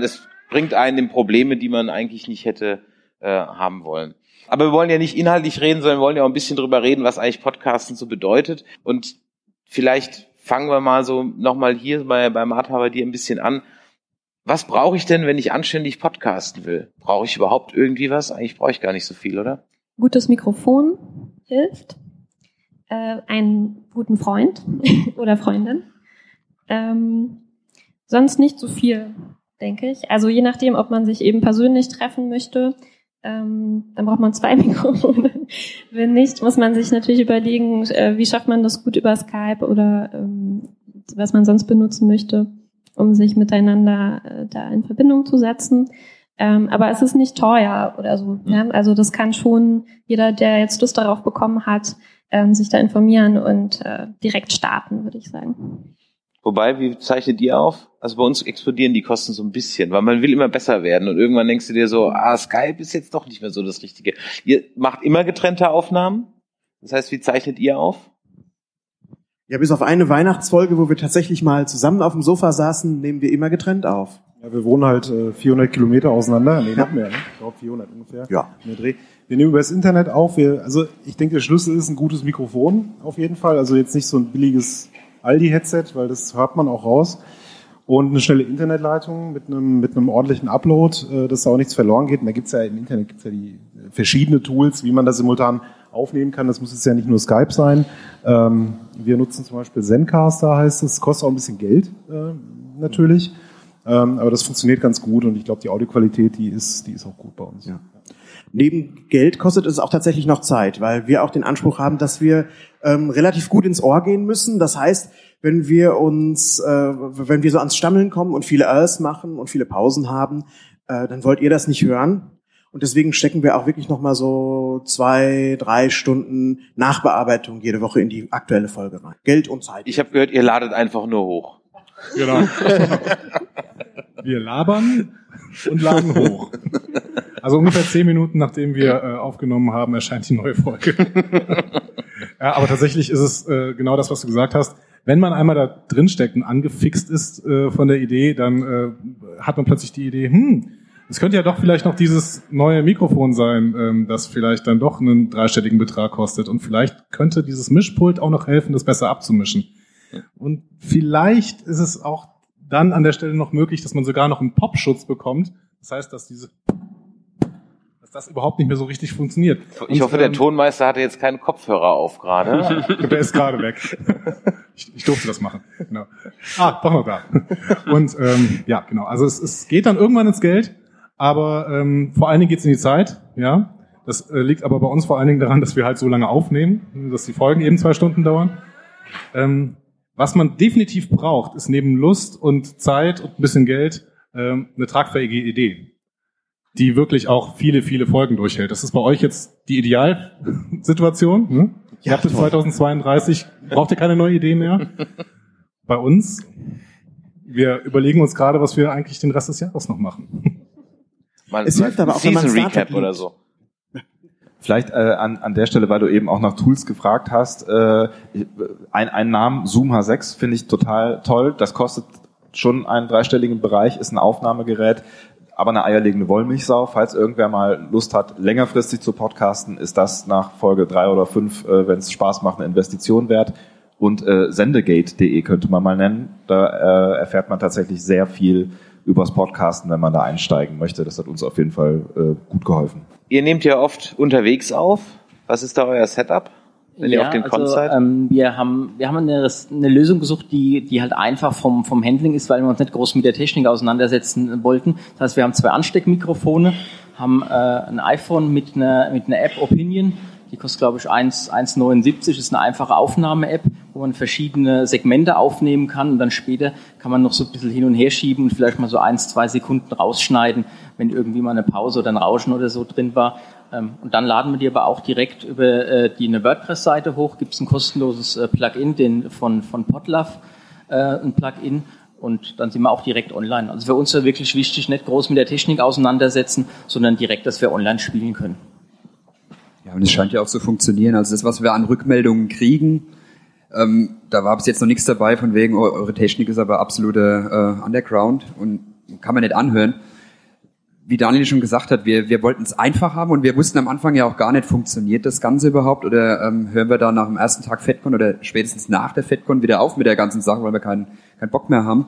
Es bringt einen in Probleme, die man eigentlich nicht hätte äh, haben wollen. Aber wir wollen ja nicht inhaltlich reden, sondern wir wollen ja auch ein bisschen drüber reden, was eigentlich Podcasten so bedeutet. Und vielleicht fangen wir mal so nochmal hier bei, bei Martha bei dir ein bisschen an. Was brauche ich denn, wenn ich anständig podcasten will? Brauche ich überhaupt irgendwie was? Eigentlich brauche ich gar nicht so viel, oder? Gutes Mikrofon hilft. Äh, einen guten Freund *laughs* oder Freundin. Ähm, sonst nicht so viel, denke ich. Also je nachdem, ob man sich eben persönlich treffen möchte, ähm, dann braucht man zwei *laughs* Mikrofone. Wenn nicht, muss man sich natürlich überlegen, äh, wie schafft man das gut über Skype oder ähm, was man sonst benutzen möchte, um sich miteinander äh, da in Verbindung zu setzen. Ähm, aber es ist nicht teuer oder so. Mhm. Ja? Also das kann schon jeder, der jetzt Lust darauf bekommen hat, ähm, sich da informieren und äh, direkt starten, würde ich sagen. Wobei, wie zeichnet ihr auf? Also bei uns explodieren die Kosten so ein bisschen, weil man will immer besser werden und irgendwann denkst du dir so, ah, Skype ist jetzt doch nicht mehr so das Richtige. Ihr macht immer getrennte Aufnahmen? Das heißt, wie zeichnet ihr auf? Ja, bis auf eine Weihnachtsfolge, wo wir tatsächlich mal zusammen auf dem Sofa saßen, nehmen wir immer getrennt auf. Ja, wir wohnen halt äh, 400 Kilometer auseinander. Nee, noch mehr, ne? Ich glaube 400 ungefähr. Ja. Wir nehmen über das Internet auf. Wir, also ich denke, der Schlüssel ist ein gutes Mikrofon auf jeden Fall. Also jetzt nicht so ein billiges Aldi-Headset, weil das hört man auch raus. Und eine schnelle Internetleitung mit einem, mit einem ordentlichen Upload, äh, dass da auch nichts verloren geht. Und da gibt's ja im Internet gibt's ja die verschiedene Tools, wie man das simultan aufnehmen kann. Das muss jetzt ja nicht nur Skype sein. Ähm, wir nutzen zum Beispiel Zencaster, heißt es. Kostet auch ein bisschen Geld, äh, natürlich. Ähm, aber das funktioniert ganz gut und ich glaube, die Audioqualität, die ist, die ist auch gut bei uns. Ja. Neben Geld kostet es auch tatsächlich noch Zeit, weil wir auch den Anspruch haben, dass wir ähm, relativ gut ins Ohr gehen müssen. Das heißt, wenn wir uns, äh, wenn wir so ans Stammeln kommen und viele Ers machen und viele Pausen haben, äh, dann wollt ihr das nicht hören. Und deswegen stecken wir auch wirklich nochmal so zwei, drei Stunden Nachbearbeitung jede Woche in die aktuelle Folge rein. Geld und Zeit. Ich habe gehört, ihr ladet einfach nur hoch. Genau. *laughs* wir labern und laden hoch. Also ungefähr zehn Minuten nachdem wir äh, aufgenommen haben, erscheint die neue Folge. *laughs* ja, aber tatsächlich ist es äh, genau das, was du gesagt hast. Wenn man einmal da drin steckt und angefixt ist äh, von der Idee, dann äh, hat man plötzlich die Idee, hm, es könnte ja doch vielleicht noch dieses neue Mikrofon sein, ähm, das vielleicht dann doch einen dreistelligen Betrag kostet. Und vielleicht könnte dieses Mischpult auch noch helfen, das besser abzumischen. Und vielleicht ist es auch dann an der Stelle noch möglich, dass man sogar noch einen Popschutz bekommt. Das heißt, dass diese das überhaupt nicht mehr so richtig funktioniert. Ich Und, hoffe, der ähm, Tonmeister hatte jetzt keinen Kopfhörer auf gerade. *laughs* Der ist gerade weg. *laughs* Ich, ich durfte das machen. Genau. Ah, doch noch da. Und ähm, ja, genau. Also es, es geht dann irgendwann ins Geld, aber ähm, vor allen Dingen geht es in die Zeit. Ja, das äh, liegt aber bei uns vor allen Dingen daran, dass wir halt so lange aufnehmen, dass die Folgen eben zwei Stunden dauern. Ähm, was man definitiv braucht, ist neben Lust und Zeit und ein bisschen Geld ähm, eine tragfähige Idee, die wirklich auch viele, viele Folgen durchhält. Das ist bei euch jetzt die Idealsituation. Ne? Ihr habt bis 2032, braucht ihr keine neue Idee mehr. *laughs* Bei uns, wir überlegen uns gerade, was wir eigentlich den Rest des Jahres noch machen. Mal, Es hilft aber auch, wenn man Recap liebt. oder so. Vielleicht äh, an, an der Stelle, weil du eben auch nach Tools gefragt hast, äh, ein, ein Namen, Zoom H6, finde ich total toll. Das kostet schon einen dreistelligen Bereich, ist ein Aufnahmegerät, aber eine eierlegende Wollmilchsau. Falls irgendwer mal Lust hat, längerfristig zu podcasten, ist das nach Folge drei oder fünf, äh, wenn es Spaß macht, eine Investition wert. Und äh, sendegate.de könnte man mal nennen. Da äh, erfährt man tatsächlich sehr viel übers Podcasten, wenn man da einsteigen möchte. Das hat uns auf jeden Fall äh, gut geholfen. Ihr nehmt ja oft unterwegs auf. Was ist da euer Setup, wenn ihr auf den Cons also, seid? ähm, wir haben wir haben eine, eine Lösung gesucht, die die halt einfach vom vom Handling ist, weil wir uns nicht groß mit der Technik auseinandersetzen wollten. Das heißt, wir haben zwei Ansteckmikrofone, haben äh, ein iPhone mit einer mit einer App Opinion. Die kostet, glaube ich, 1 1,79, ist eine einfache Aufnahme-App, wo man verschiedene Segmente aufnehmen kann und dann später kann man noch so ein bisschen hin und her schieben und vielleicht mal so eins, zwei Sekunden rausschneiden, wenn irgendwie mal eine Pause oder ein Rauschen oder so drin war. Ähm, Und dann laden wir die aber auch direkt über äh, die eine WordPress-Seite hoch. Gibt es ein kostenloses äh, Plugin, den von von Podlove, äh, ein Plugin. Und dann sind wir auch direkt online. Also für uns ist wirklich wichtig, nicht groß mit der Technik auseinandersetzen, sondern direkt, dass wir online spielen können. Ja, und es scheint ja auch zu funktionieren. Also das, was wir an Rückmeldungen kriegen, ähm, da war bis jetzt noch nichts dabei, von wegen, eure Technik ist aber absolute äh, Underground und kann man nicht anhören. Wie Daniel schon gesagt hat, wir, wir wollten es einfach haben und wir wussten am Anfang ja auch gar nicht, funktioniert das Ganze überhaupt oder ähm, hören wir da nach dem ersten Tag FedCon oder spätestens nach der FedCon wieder auf mit der ganzen Sache, weil wir keinen keinen Bock mehr haben.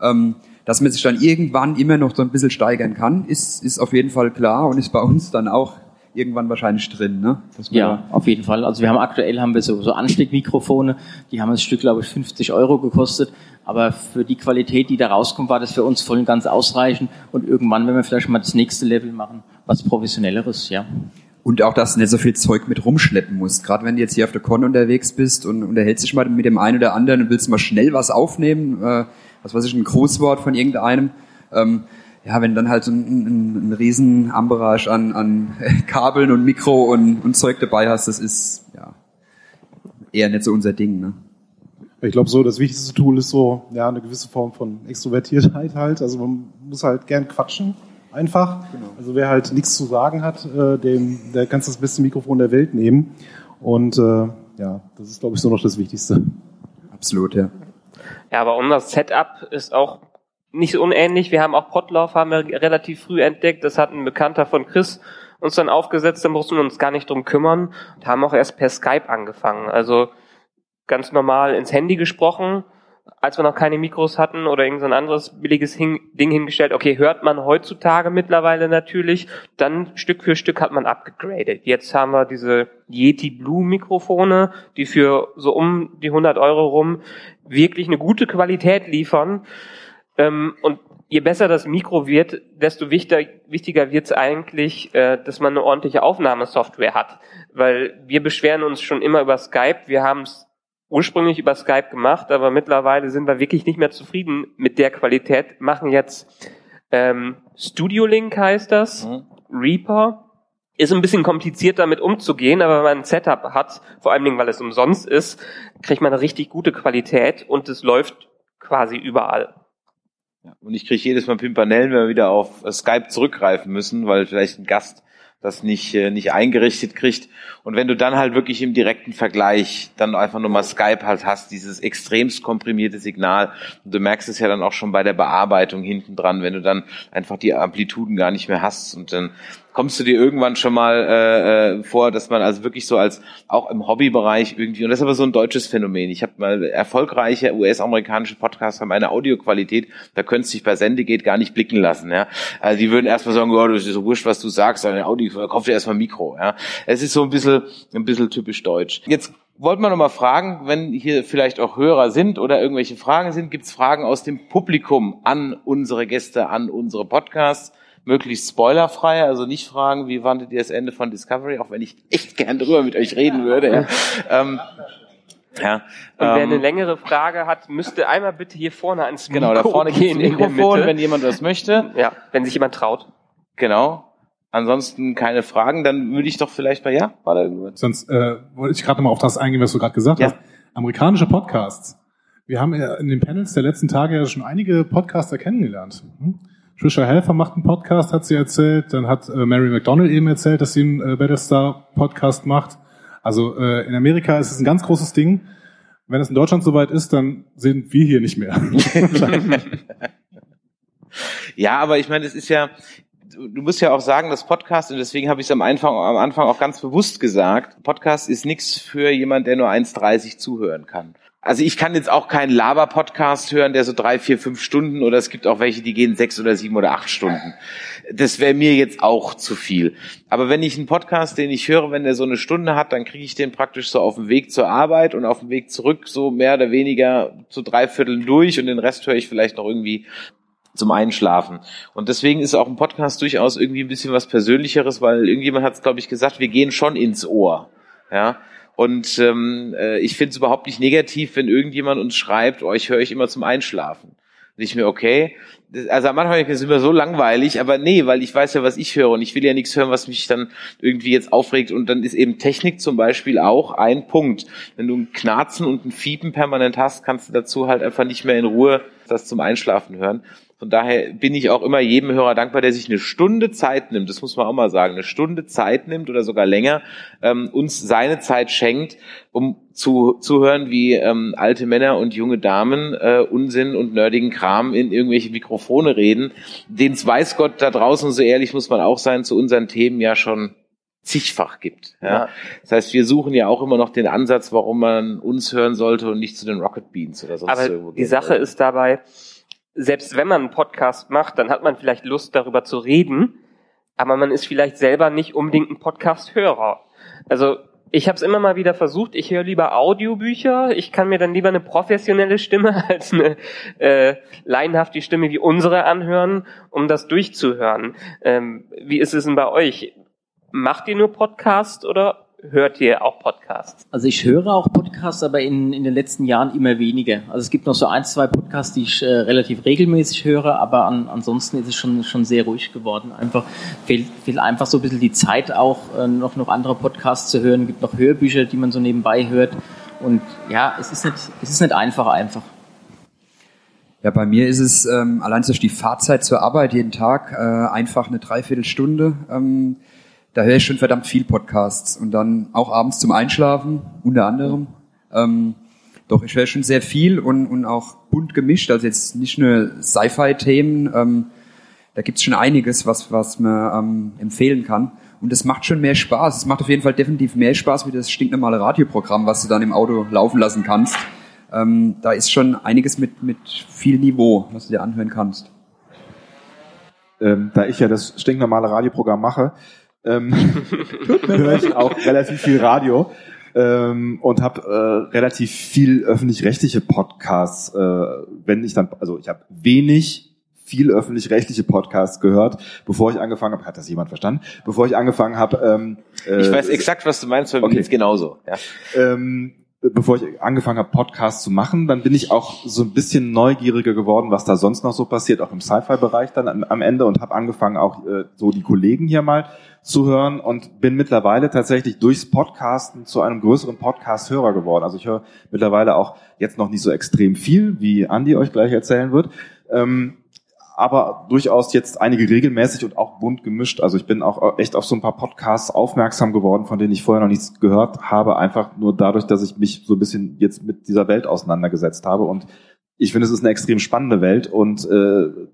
Ähm, dass man sich dann irgendwann immer noch so ein bisschen steigern kann, ist, ist auf jeden Fall klar und ist bei uns dann auch irgendwann wahrscheinlich drin, ne? Ja, auf jeden Fall. Also wir haben aktuell haben wir so, so Ansteckmikrofone, die haben das Stück, glaube ich, 50 Euro gekostet. Aber für die Qualität, die da rauskommt, war das für uns voll und ganz ausreichend. Und irgendwann, wenn wir vielleicht mal das nächste Level machen, was professionelleres, ja. Und auch, dass du nicht so viel Zeug mit rumschleppen musst. Gerade wenn du jetzt hier auf der Con unterwegs bist und unterhältst dich mal mit dem einen oder anderen und willst mal schnell was aufnehmen, äh, was weiß ich, ein Großwort von irgendeinem. Ähm, ja, wenn dann halt so ein, ein, ein riesen Amberage an, an *laughs* Kabeln und Mikro und, und Zeug dabei hast, das ist ja eher nicht so unser Ding. Ne? Ich glaube so, das wichtigste Tool ist so, ja, eine gewisse Form von Extrovertiertheit halt. Also man muss halt gern quatschen, einfach. Also wer halt nichts zu sagen hat, äh, dem, der kann das beste Mikrofon der Welt nehmen. Und äh, ja, das ist, glaube ich, so noch das Wichtigste. Absolut, ja. Ja, aber unser Setup ist auch nicht so unähnlich. Wir haben auch Potlauf haben wir relativ früh entdeckt. Das hat ein Bekannter von Chris uns dann aufgesetzt. Da mussten wir uns gar nicht drum kümmern und haben auch erst per Skype angefangen. Also ganz normal ins Handy gesprochen, als wir noch keine Mikros hatten oder irgendein anderes billiges Ding hingestellt. Okay, hört man heutzutage mittlerweile natürlich. Dann Stück für Stück hat man abgegradet. Jetzt haben wir diese Yeti Blue Mikrofone, die für so um die 100 Euro rum wirklich eine gute Qualität liefern. Ähm, und je besser das Mikro wird, desto wichtiger, wichtiger wird es eigentlich, äh, dass man eine ordentliche Aufnahmesoftware hat. Weil wir beschweren uns schon immer über Skype. Wir haben es ursprünglich über Skype gemacht, aber mittlerweile sind wir wirklich nicht mehr zufrieden mit der Qualität. Machen jetzt ähm, Studio Link heißt das, Reaper. Ist ein bisschen kompliziert damit umzugehen, aber wenn man ein Setup hat, vor allen Dingen, weil es umsonst ist, kriegt man eine richtig gute Qualität und es läuft quasi überall. Und ich kriege jedes Mal Pimpanellen, wenn wir wieder auf Skype zurückgreifen müssen, weil vielleicht ein Gast das nicht, äh, nicht eingerichtet kriegt. Und wenn du dann halt wirklich im direkten Vergleich dann einfach nur mal Skype halt hast, dieses extremst komprimierte Signal, und du merkst es ja dann auch schon bei der Bearbeitung hinten dran, wenn du dann einfach die Amplituden gar nicht mehr hast und dann kommst du dir irgendwann schon mal äh, äh, vor, dass man also wirklich so als auch im Hobbybereich irgendwie und das ist aber so ein deutsches Phänomen. Ich habe mal erfolgreiche US-amerikanische Podcasts haben eine Audioqualität, da könntest du dich bei Sendegate gar nicht blicken lassen. Ja, also die würden erstmal sagen, oh, das ist so wurscht, was du sagst, deine Audio kauft ihr erstmal Mikro. Ja. Es ist so ein bisschen, ein bisschen typisch deutsch. Jetzt wollten wir noch mal fragen, wenn hier vielleicht auch Hörer sind oder irgendwelche Fragen sind, gibt es Fragen aus dem Publikum an unsere Gäste, an unsere Podcasts? Möglichst spoilerfrei, also nicht fragen, wie fandet ihr das Ende von Discovery, auch wenn ich echt gern drüber mit euch reden würde. Ja. ähm, ja, und wer ähm, eine längere Frage hat, müsste einmal bitte hier vorne ans Mikro Genau, da vorne gehen ein Mikrofon, wenn jemand das möchte. Ja, wenn sich jemand traut. Genau. Ansonsten keine Fragen, dann würde ich doch vielleicht bei ja, war da irgendwas? Sonst äh, wollte ich gerade mal auf das eingehen, was du gerade gesagt ja. hast. Amerikanische Podcasts. Wir haben ja in den Panels der letzten Tage ja schon einige Podcaster kennengelernt. Hm? Trisha Helfer macht einen Podcast, hat sie erzählt. Dann hat äh, Mary McDonald eben erzählt, dass sie einen äh, Battlestar Podcast macht. Also äh, in Amerika ist es ein ganz großes Ding. Wenn es in Deutschland soweit ist, dann sind wir hier nicht mehr. *laughs* ja, aber ich meine, es ist ja, du musst ja auch sagen, das Podcast, und deswegen habe ich es am Anfang, am Anfang auch ganz bewusst gesagt, Podcast ist nichts für jemand, der nur 1,30 zuhören kann also ich kann jetzt auch keinen Laber-Podcast hören, der so drei, vier, fünf Stunden oder es gibt auch welche, die gehen sechs oder sieben oder acht Stunden. Das wäre mir jetzt auch zu viel. Aber wenn ich einen Podcast, den ich höre, wenn der so eine Stunde hat, dann kriege ich den praktisch so auf dem Weg zur Arbeit und auf dem Weg zurück so mehr oder weniger zu drei Vierteln durch und den Rest höre ich vielleicht noch irgendwie zum Einschlafen. Und deswegen ist auch ein Podcast durchaus irgendwie ein bisschen was Persönlicheres, weil irgendjemand hat es, glaube ich, gesagt, wir gehen schon ins Ohr. Ja, und ähm, äh, ich finde es überhaupt nicht negativ, wenn irgendjemand uns schreibt, oh, ich höre ich immer zum Einschlafen. Und ich mir, okay, also am Anfang ist es immer so langweilig, aber nee, weil ich weiß ja, was ich höre und ich will ja nichts hören, was mich dann irgendwie jetzt aufregt und dann ist eben Technik zum Beispiel auch ein Punkt. Wenn du ein Knarzen und ein Fiepen permanent hast, kannst du dazu halt einfach nicht mehr in Ruhe das zum Einschlafen hören. Von daher bin ich auch immer jedem Hörer dankbar, der sich eine Stunde Zeit nimmt, das muss man auch mal sagen, eine Stunde Zeit nimmt oder sogar länger, ähm, uns seine Zeit schenkt, um zu, zu hören, wie ähm, alte Männer und junge Damen äh, Unsinn und nerdigen Kram in irgendwelche Mikrofone reden, den es weiß Gott da draußen, so ehrlich muss man auch sein, zu unseren Themen ja schon zigfach gibt. Ja? ja. Das heißt, wir suchen ja auch immer noch den Ansatz, warum man uns hören sollte und nicht zu den Rocket Beans oder sonst Aber irgendwo. Die Sache ist dabei, selbst wenn man einen Podcast macht, dann hat man vielleicht Lust, darüber zu reden, aber man ist vielleicht selber nicht unbedingt ein Podcast-Hörer. Also ich habe es immer mal wieder versucht, ich höre lieber Audiobücher, ich kann mir dann lieber eine professionelle Stimme *laughs* als eine äh, laienhafte Stimme wie unsere anhören, um das durchzuhören. Ähm, wie ist es denn bei euch? Macht ihr nur Podcast oder hört ihr auch Podcasts? Also ich höre auch Podcasts, aber in, in den letzten Jahren immer weniger. Also es gibt noch so ein, zwei Podcasts, die ich äh, relativ regelmäßig höre, aber an, ansonsten ist es schon, schon sehr ruhig geworden. Einfach fehlt, fehlt einfach so ein bisschen die Zeit auch, äh, noch, noch andere Podcasts zu hören. Es gibt noch Hörbücher, die man so nebenbei hört. Und ja, es ist nicht, es ist nicht einfach einfach. Ja, bei mir ist es ähm, allein durch die Fahrzeit zur Arbeit jeden Tag äh, einfach eine Dreiviertelstunde. Ähm, da höre ich schon verdammt viel Podcasts und dann auch abends zum Einschlafen, unter anderem. Ähm, doch, ich höre schon sehr viel und, und auch bunt gemischt, also jetzt nicht nur Sci-Fi-Themen, ähm, da gibt's schon einiges, was, was man ähm, empfehlen kann. Und das macht schon mehr Spaß. Es macht auf jeden Fall definitiv mehr Spaß wie das stinknormale Radioprogramm, was du dann im Auto laufen lassen kannst. Ähm, da ist schon einiges mit, mit viel Niveau, was du dir anhören kannst. Ähm, da ich ja das stinknormale Radioprogramm mache, ähm, *laughs* *laughs* höre ich auch relativ viel Radio ähm, und habe äh, relativ viel öffentlich-rechtliche Podcasts. Äh, wenn ich dann, also ich habe wenig viel öffentlich-rechtliche Podcasts gehört, bevor ich angefangen habe. Hat das jemand verstanden? Bevor ich angefangen habe. Ähm, äh, ich weiß exakt, was du meinst, weil okay. mir geht's genauso. Ja. Ähm, bevor ich angefangen habe, Podcasts zu machen, dann bin ich auch so ein bisschen neugieriger geworden, was da sonst noch so passiert, auch im Sci-Fi-Bereich dann am, Ende und habe angefangen, auch äh, so die Kollegen hier mal zu hören und bin mittlerweile tatsächlich durchs Podcasten zu einem größeren Podcast-Hörer geworden. Also ich höre mittlerweile auch jetzt noch nicht so extrem viel, wie Andy euch gleich erzählen wird. Ähm, aber durchaus jetzt einige regelmäßig und auch bunt gemischt. Also ich bin auch echt auf so ein paar Podcasts aufmerksam geworden, von denen ich vorher noch nichts gehört habe, einfach nur dadurch, dass ich mich so ein bisschen jetzt mit dieser Welt auseinandergesetzt habe. Und ich finde, es ist eine extrem spannende Welt und äh,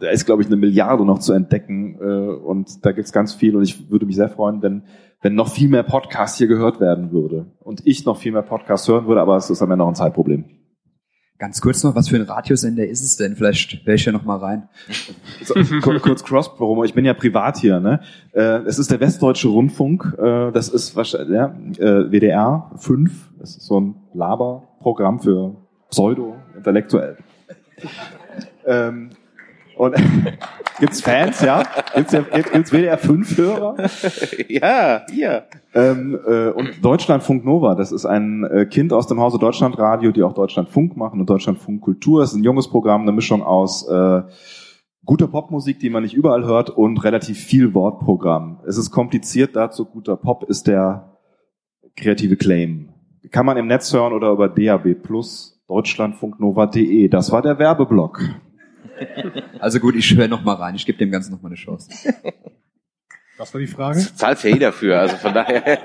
da ist, glaube ich, eine Milliarde noch zu entdecken äh, und da gibt's ganz viel und ich würde mich sehr freuen, wenn, wenn noch viel mehr Podcasts hier gehört werden würde und ich noch viel mehr Podcasts hören würde, aber es ist am Ende noch ein Zeitproblem. Ganz kurz noch, was für ein Radiosender ist es denn? Vielleicht wäre ich ja noch mal rein. So, kurz, kurz Cross-Promo. Ich bin ja privat hier. Ne? Äh, es ist der Westdeutsche Rundfunk. Äh, das ist wahrscheinlich ja, äh, WDR 5. Das ist so ein Laberprogramm für Pseudo-Intellektuell. ähm, und *laughs* gibt's Fans, ja? Gibt's, gibt's WDR 5 Hörer? *laughs* ja, ja. Ähm, äh, und Deutschlandfunk Nova, das ist ein äh, Kind aus dem Hause Deutschlandradio, die auch Deutschlandfunk machen und Deutschlandfunk Kultur. Das ist ein junges Programm, eine Mischung aus äh, guter Popmusik, die man nicht überall hört, und relativ viel Wortprogramm. Es ist kompliziert dazu, guter Pop ist der kreative Claim. Kann man im Netz hören oder über DAB Plus, deutschlandfunknova.de. Das war der Werbeblock. Also gut, ich höre noch mal rein. Ich gebe dem Ganzen noch mal eine Chance. Was war die Frage? Das zahlt ja jeder für, also von daher. *laughs*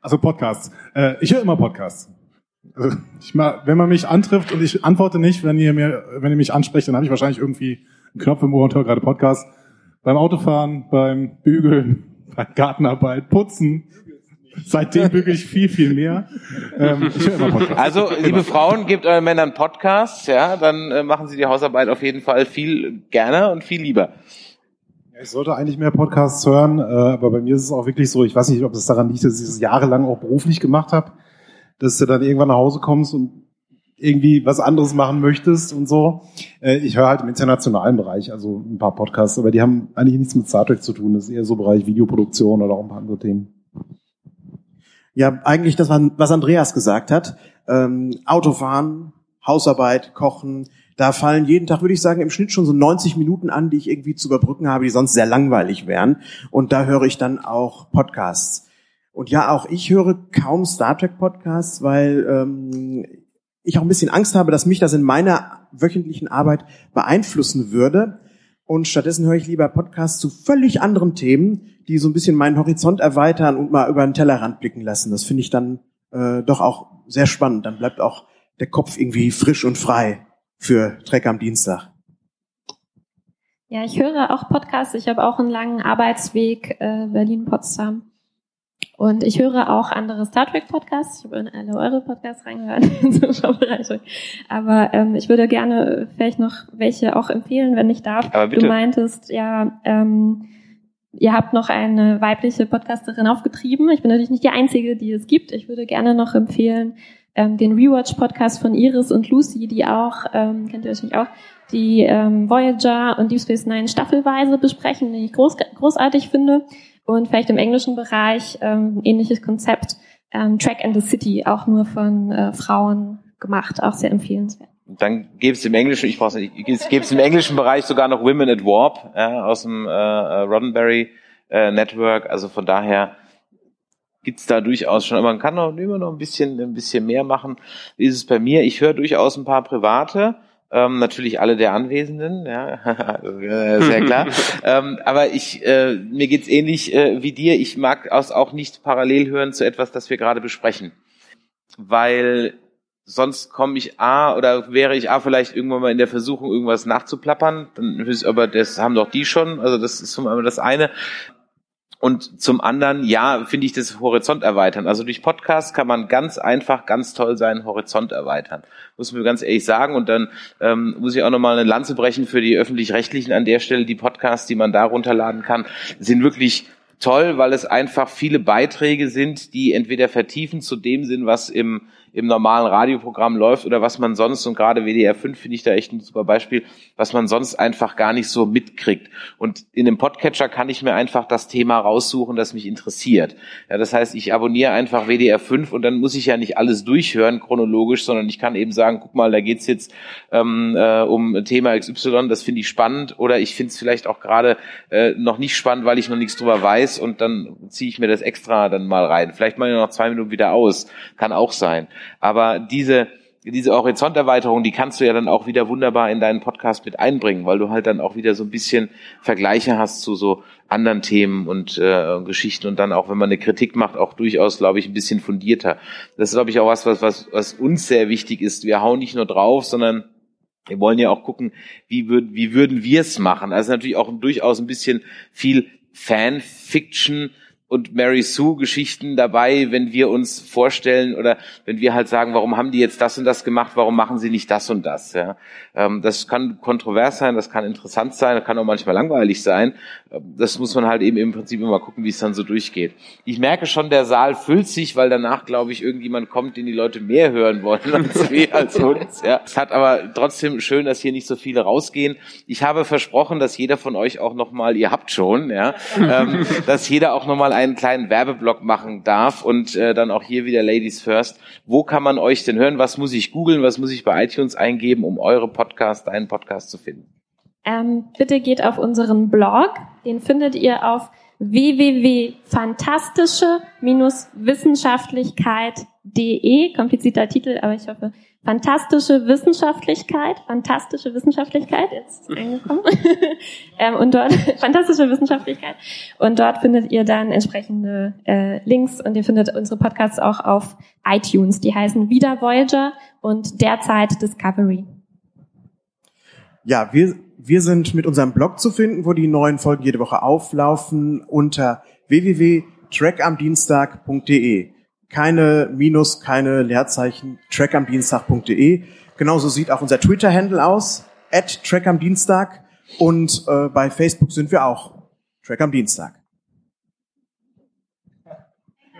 also Podcasts. Äh, ich höre immer Podcasts. Also ich mal, wenn man mich antrifft und ich antworte nicht, wenn ihr mir, wenn ihr mich ansprecht, dann habe ich wahrscheinlich irgendwie einen Knopf im Ohr und höre gerade Podcast. Beim Autofahren, beim Bügeln, *laughs* bei Gartenarbeit, Putzen. Seitdem bügel ich viel, viel mehr. Ähm, ich höre immer Podcasts. Also, liebe Frauen, gebt euren Männern Podcasts, ja, dann äh, machen sie die Hausarbeit auf jeden Fall viel gerne und viel lieber. Ich sollte eigentlich mehr Podcasts hören, äh, aber bei mir ist es auch wirklich so, ich weiß nicht, ob es daran liegt, dass ich es jahrelang auch beruflich gemacht habe, dass du dann irgendwann nach Hause kommst und irgendwie was anderes machen möchtest und so. Äh, ich höre halt im internationalen Bereich, also ein paar Podcasts, aber die haben eigentlich nichts mit Star Trek zu tun. Das ist eher so Bereich Videoproduktion oder auch ein paar andere Themen. Ja, eigentlich das, was Andreas gesagt hat. Ähm, Autofahren, Hausarbeit, Kochen. Da fallen jeden Tag, würde ich sagen, im Schnitt schon so 90 Minuten an, die ich irgendwie zu überbrücken habe, die sonst sehr langweilig wären. Und da höre ich dann auch Podcasts. Und ja, auch ich höre kaum Star Trek Podcasts, weil ähm, ich auch ein bisschen Angst habe, dass mich das in meiner wöchentlichen Arbeit beeinflussen würde. Und stattdessen höre ich lieber Podcasts zu völlig anderen Themen, die so ein bisschen meinen Horizont erweitern und mal über den Tellerrand blicken lassen. Das finde ich dann äh, doch auch sehr spannend. Dann bleibt auch der Kopf irgendwie frisch und frei für Trek am Dienstag. Ja, ich höre auch Podcasts. Ich habe auch einen langen Arbeitsweg äh, Berlin-Potsdam. Und ich höre auch andere Star Trek Podcasts. Ich habe in alle eure Podcasts reingehört *laughs* in so Vorbereitung. Aber ähm, ich würde gerne vielleicht noch welche auch empfehlen, wenn ich darf. Aber bitte. Du meintest ja, ähm, ihr habt noch eine weibliche Podcasterin aufgetrieben. Ich bin natürlich nicht die einzige, die es gibt. Ich würde gerne noch empfehlen ähm, den Rewatch Podcast von Iris und Lucy, die auch ähm, kennt ihr wahrscheinlich auch die ähm, Voyager und Deep Space Nine staffelweise besprechen, die ich groß, großartig finde und vielleicht im englischen Bereich ähm, ähnliches Konzept, ähm, Track and the City, auch nur von äh, Frauen gemacht, auch sehr empfehlenswert. Dann gäbe es im englischen, ich brauche nicht, gäbe es im englischen Bereich sogar noch Women at Warp ja, aus dem äh, äh, Roddenberry äh, Network. Also von daher gibt's da durchaus schon, aber man kann noch immer noch ein bisschen, ein bisschen mehr machen. Wie ist es bei mir? Ich höre durchaus ein paar private ähm, natürlich alle der Anwesenden, ja, *laughs* sehr klar. *laughs* ähm, aber ich, äh, mir geht's ähnlich äh, wie dir. Ich mag es auch nicht parallel hören zu etwas, das wir gerade besprechen, weil sonst komme ich A oder wäre ich A vielleicht irgendwann mal in der Versuchung, irgendwas nachzuplappern. Dann aber das haben doch die schon. Also das ist zum Beispiel das eine. Und zum anderen, ja, finde ich das Horizont erweitern. Also durch Podcast kann man ganz einfach, ganz toll seinen Horizont erweitern. Muss man ganz ehrlich sagen. Und dann ähm, muss ich auch nochmal eine Lanze brechen für die Öffentlich-Rechtlichen an der Stelle. Die Podcasts, die man da runterladen kann, sind wirklich toll, weil es einfach viele Beiträge sind, die entweder vertiefen zu dem sind, was im im normalen Radioprogramm läuft oder was man sonst, und gerade WDR 5 finde ich da echt ein super Beispiel, was man sonst einfach gar nicht so mitkriegt. Und in dem Podcatcher kann ich mir einfach das Thema raussuchen, das mich interessiert. Ja, das heißt, ich abonniere einfach WDR 5 und dann muss ich ja nicht alles durchhören chronologisch, sondern ich kann eben sagen, guck mal, da geht's jetzt ähm, äh, um Thema XY, das finde ich spannend oder ich finde es vielleicht auch gerade äh, noch nicht spannend, weil ich noch nichts drüber weiß und dann ziehe ich mir das extra dann mal rein. Vielleicht mal noch zwei Minuten wieder aus. Kann auch sein. Aber diese, diese Horizonterweiterung, die kannst du ja dann auch wieder wunderbar in deinen Podcast mit einbringen, weil du halt dann auch wieder so ein bisschen Vergleiche hast zu so anderen Themen und äh, Geschichten und dann auch, wenn man eine Kritik macht, auch durchaus, glaube ich, ein bisschen fundierter. Das ist, glaube ich, auch was, was, was, was uns sehr wichtig ist. Wir hauen nicht nur drauf, sondern wir wollen ja auch gucken, wie, würd, wie würden wir es machen. Also natürlich auch durchaus ein bisschen viel Fanfiction und Mary Sue Geschichten dabei, wenn wir uns vorstellen oder wenn wir halt sagen, warum haben die jetzt das und das gemacht, warum machen sie nicht das und das? Ja? Ähm, das kann kontrovers sein, das kann interessant sein, das kann auch manchmal langweilig sein. Ähm, das muss man halt eben im Prinzip immer gucken, wie es dann so durchgeht. Ich merke schon, der Saal füllt sich, weil danach, glaube ich, irgendjemand kommt, den die Leute mehr hören wollen *laughs* als wir, als uns. Ja? Es hat aber trotzdem schön, dass hier nicht so viele rausgehen. Ich habe versprochen, dass jeder von euch auch nochmal, ihr habt schon, ja, ähm, dass jeder auch nochmal einen kleinen Werbeblock machen darf und äh, dann auch hier wieder Ladies First. Wo kann man euch denn hören? Was muss ich googeln? Was muss ich bei iTunes eingeben, um eure Podcast, deinen Podcast zu finden? Ähm, bitte geht auf unseren Blog. Den findet ihr auf www.fantastische-wissenschaftlichkeit.de. Komplizierter Titel, aber ich hoffe, fantastische Wissenschaftlichkeit, fantastische Wissenschaftlichkeit, jetzt angekommen. *laughs* ähm, und dort, *laughs* fantastische Wissenschaftlichkeit. Und dort findet ihr dann entsprechende äh, Links und ihr findet unsere Podcasts auch auf iTunes. Die heißen Wieder Voyager und Derzeit Discovery. Ja, wir, wir sind mit unserem Blog zu finden, wo die neuen Folgen jede Woche auflaufen unter www.trackamdienstag.de keine Minus, keine Leerzeichen, trackamdienstag.de. Genauso sieht auch unser Twitter-Handle aus, at trackamdienstag. Und äh, bei Facebook sind wir auch, Track am Dienstag.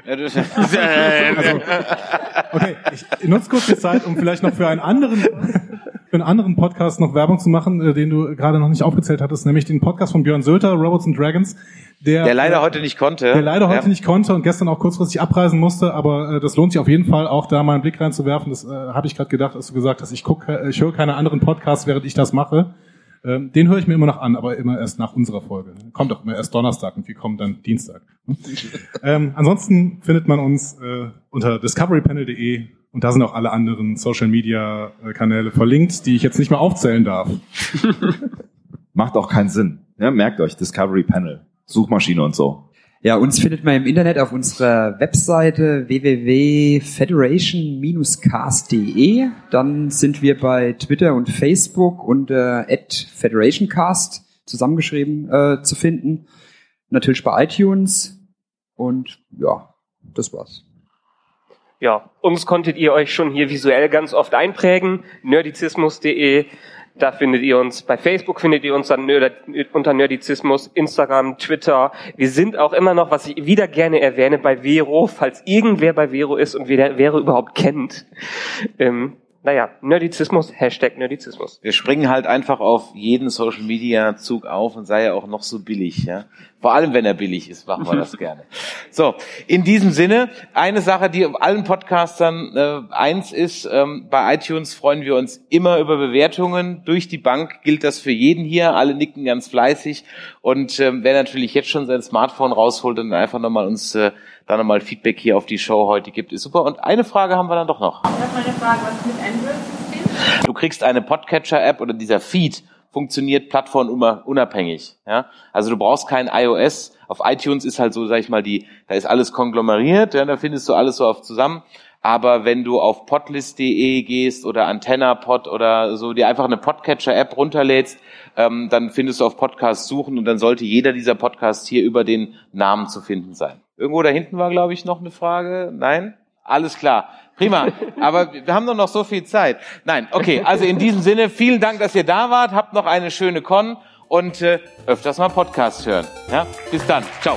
*laughs* also, okay, ich nutze kurz die Zeit, um vielleicht noch für einen anderen, für einen anderen Podcast noch Werbung zu machen, äh, den du gerade noch nicht aufgezählt hattest, nämlich den Podcast von Björn Sölter, Robots and Dragons der, der leider heute nicht konnte. Der leider heute ja. nicht konnte und gestern auch kurzfristig abreisen musste, aber äh, das lohnt sich auf jeden Fall auch da mal einen Blick reinzuwerfen. Das äh, habe ich gerade gedacht, als du gesagt hast, ich gucke, äh, ich höre keine anderen Podcasts, während ich das mache. Ähm, den höre ich mir immer noch an, aber immer erst nach unserer Folge. Kommt auch immer erst Donnerstag und wir kommen dann Dienstag. *laughs* ähm, ansonsten findet man uns äh, unter discoverypanel.de und da sind auch alle anderen Social Media äh, Kanäle verlinkt, die ich jetzt nicht mehr aufzählen darf. *laughs* Macht auch keinen Sinn. Ja, merkt euch, Discovery Panel. Suchmaschine und so. Ja, uns findet man im Internet auf unserer Webseite www.federation-cast.de. Dann sind wir bei Twitter und Facebook unter @federationcast zusammengeschrieben äh, zu finden. Natürlich bei iTunes und ja, das war's. Ja, uns konntet ihr euch schon hier visuell ganz oft einprägen. nerdizismus.de da findet ihr uns, bei Facebook findet ihr uns dann unter Nerdizismus, Instagram, Twitter. Wir sind auch immer noch, was ich wieder gerne erwähne, bei Vero, falls irgendwer bei Vero ist und wer Vero überhaupt kennt. Ähm, naja, Nerdizismus, Hashtag Nerdizismus. Wir springen halt einfach auf jeden Social Media Zug auf und sei ja auch noch so billig, ja. Vor allem, wenn er billig ist, machen wir das *laughs* gerne. So, in diesem Sinne, eine Sache, die allen Podcastern äh, eins ist, ähm, bei iTunes freuen wir uns immer über Bewertungen. Durch die Bank gilt das für jeden hier. Alle nicken ganz fleißig. Und ähm, wer natürlich jetzt schon sein Smartphone rausholt und einfach nochmal uns äh, da nochmal Feedback hier auf die Show heute gibt, ist super. Und eine Frage haben wir dann doch noch. Ich habe mal eine Frage, was mit Android-System? Du kriegst eine Podcatcher-App oder dieser Feed funktioniert plattformunabhängig. Ja? Also du brauchst kein iOS. Auf iTunes ist halt so, sag ich mal, die, da ist alles konglomeriert, ja, da findest du alles so oft zusammen. Aber wenn du auf podlist.de gehst oder AntennaPod oder so, dir einfach eine Podcatcher-App runterlädst, ähm, dann findest du auf Podcast suchen und dann sollte jeder dieser Podcasts hier über den Namen zu finden sein. Irgendwo da hinten war, glaube ich, noch eine Frage. Nein? Alles klar. Prima. *laughs* Aber wir haben doch noch so viel Zeit. Nein, okay. Also in diesem Sinne, vielen Dank, dass ihr da wart. Habt noch eine schöne Con und äh, öfters mal Podcast hören. Ja? Bis dann. Ciao.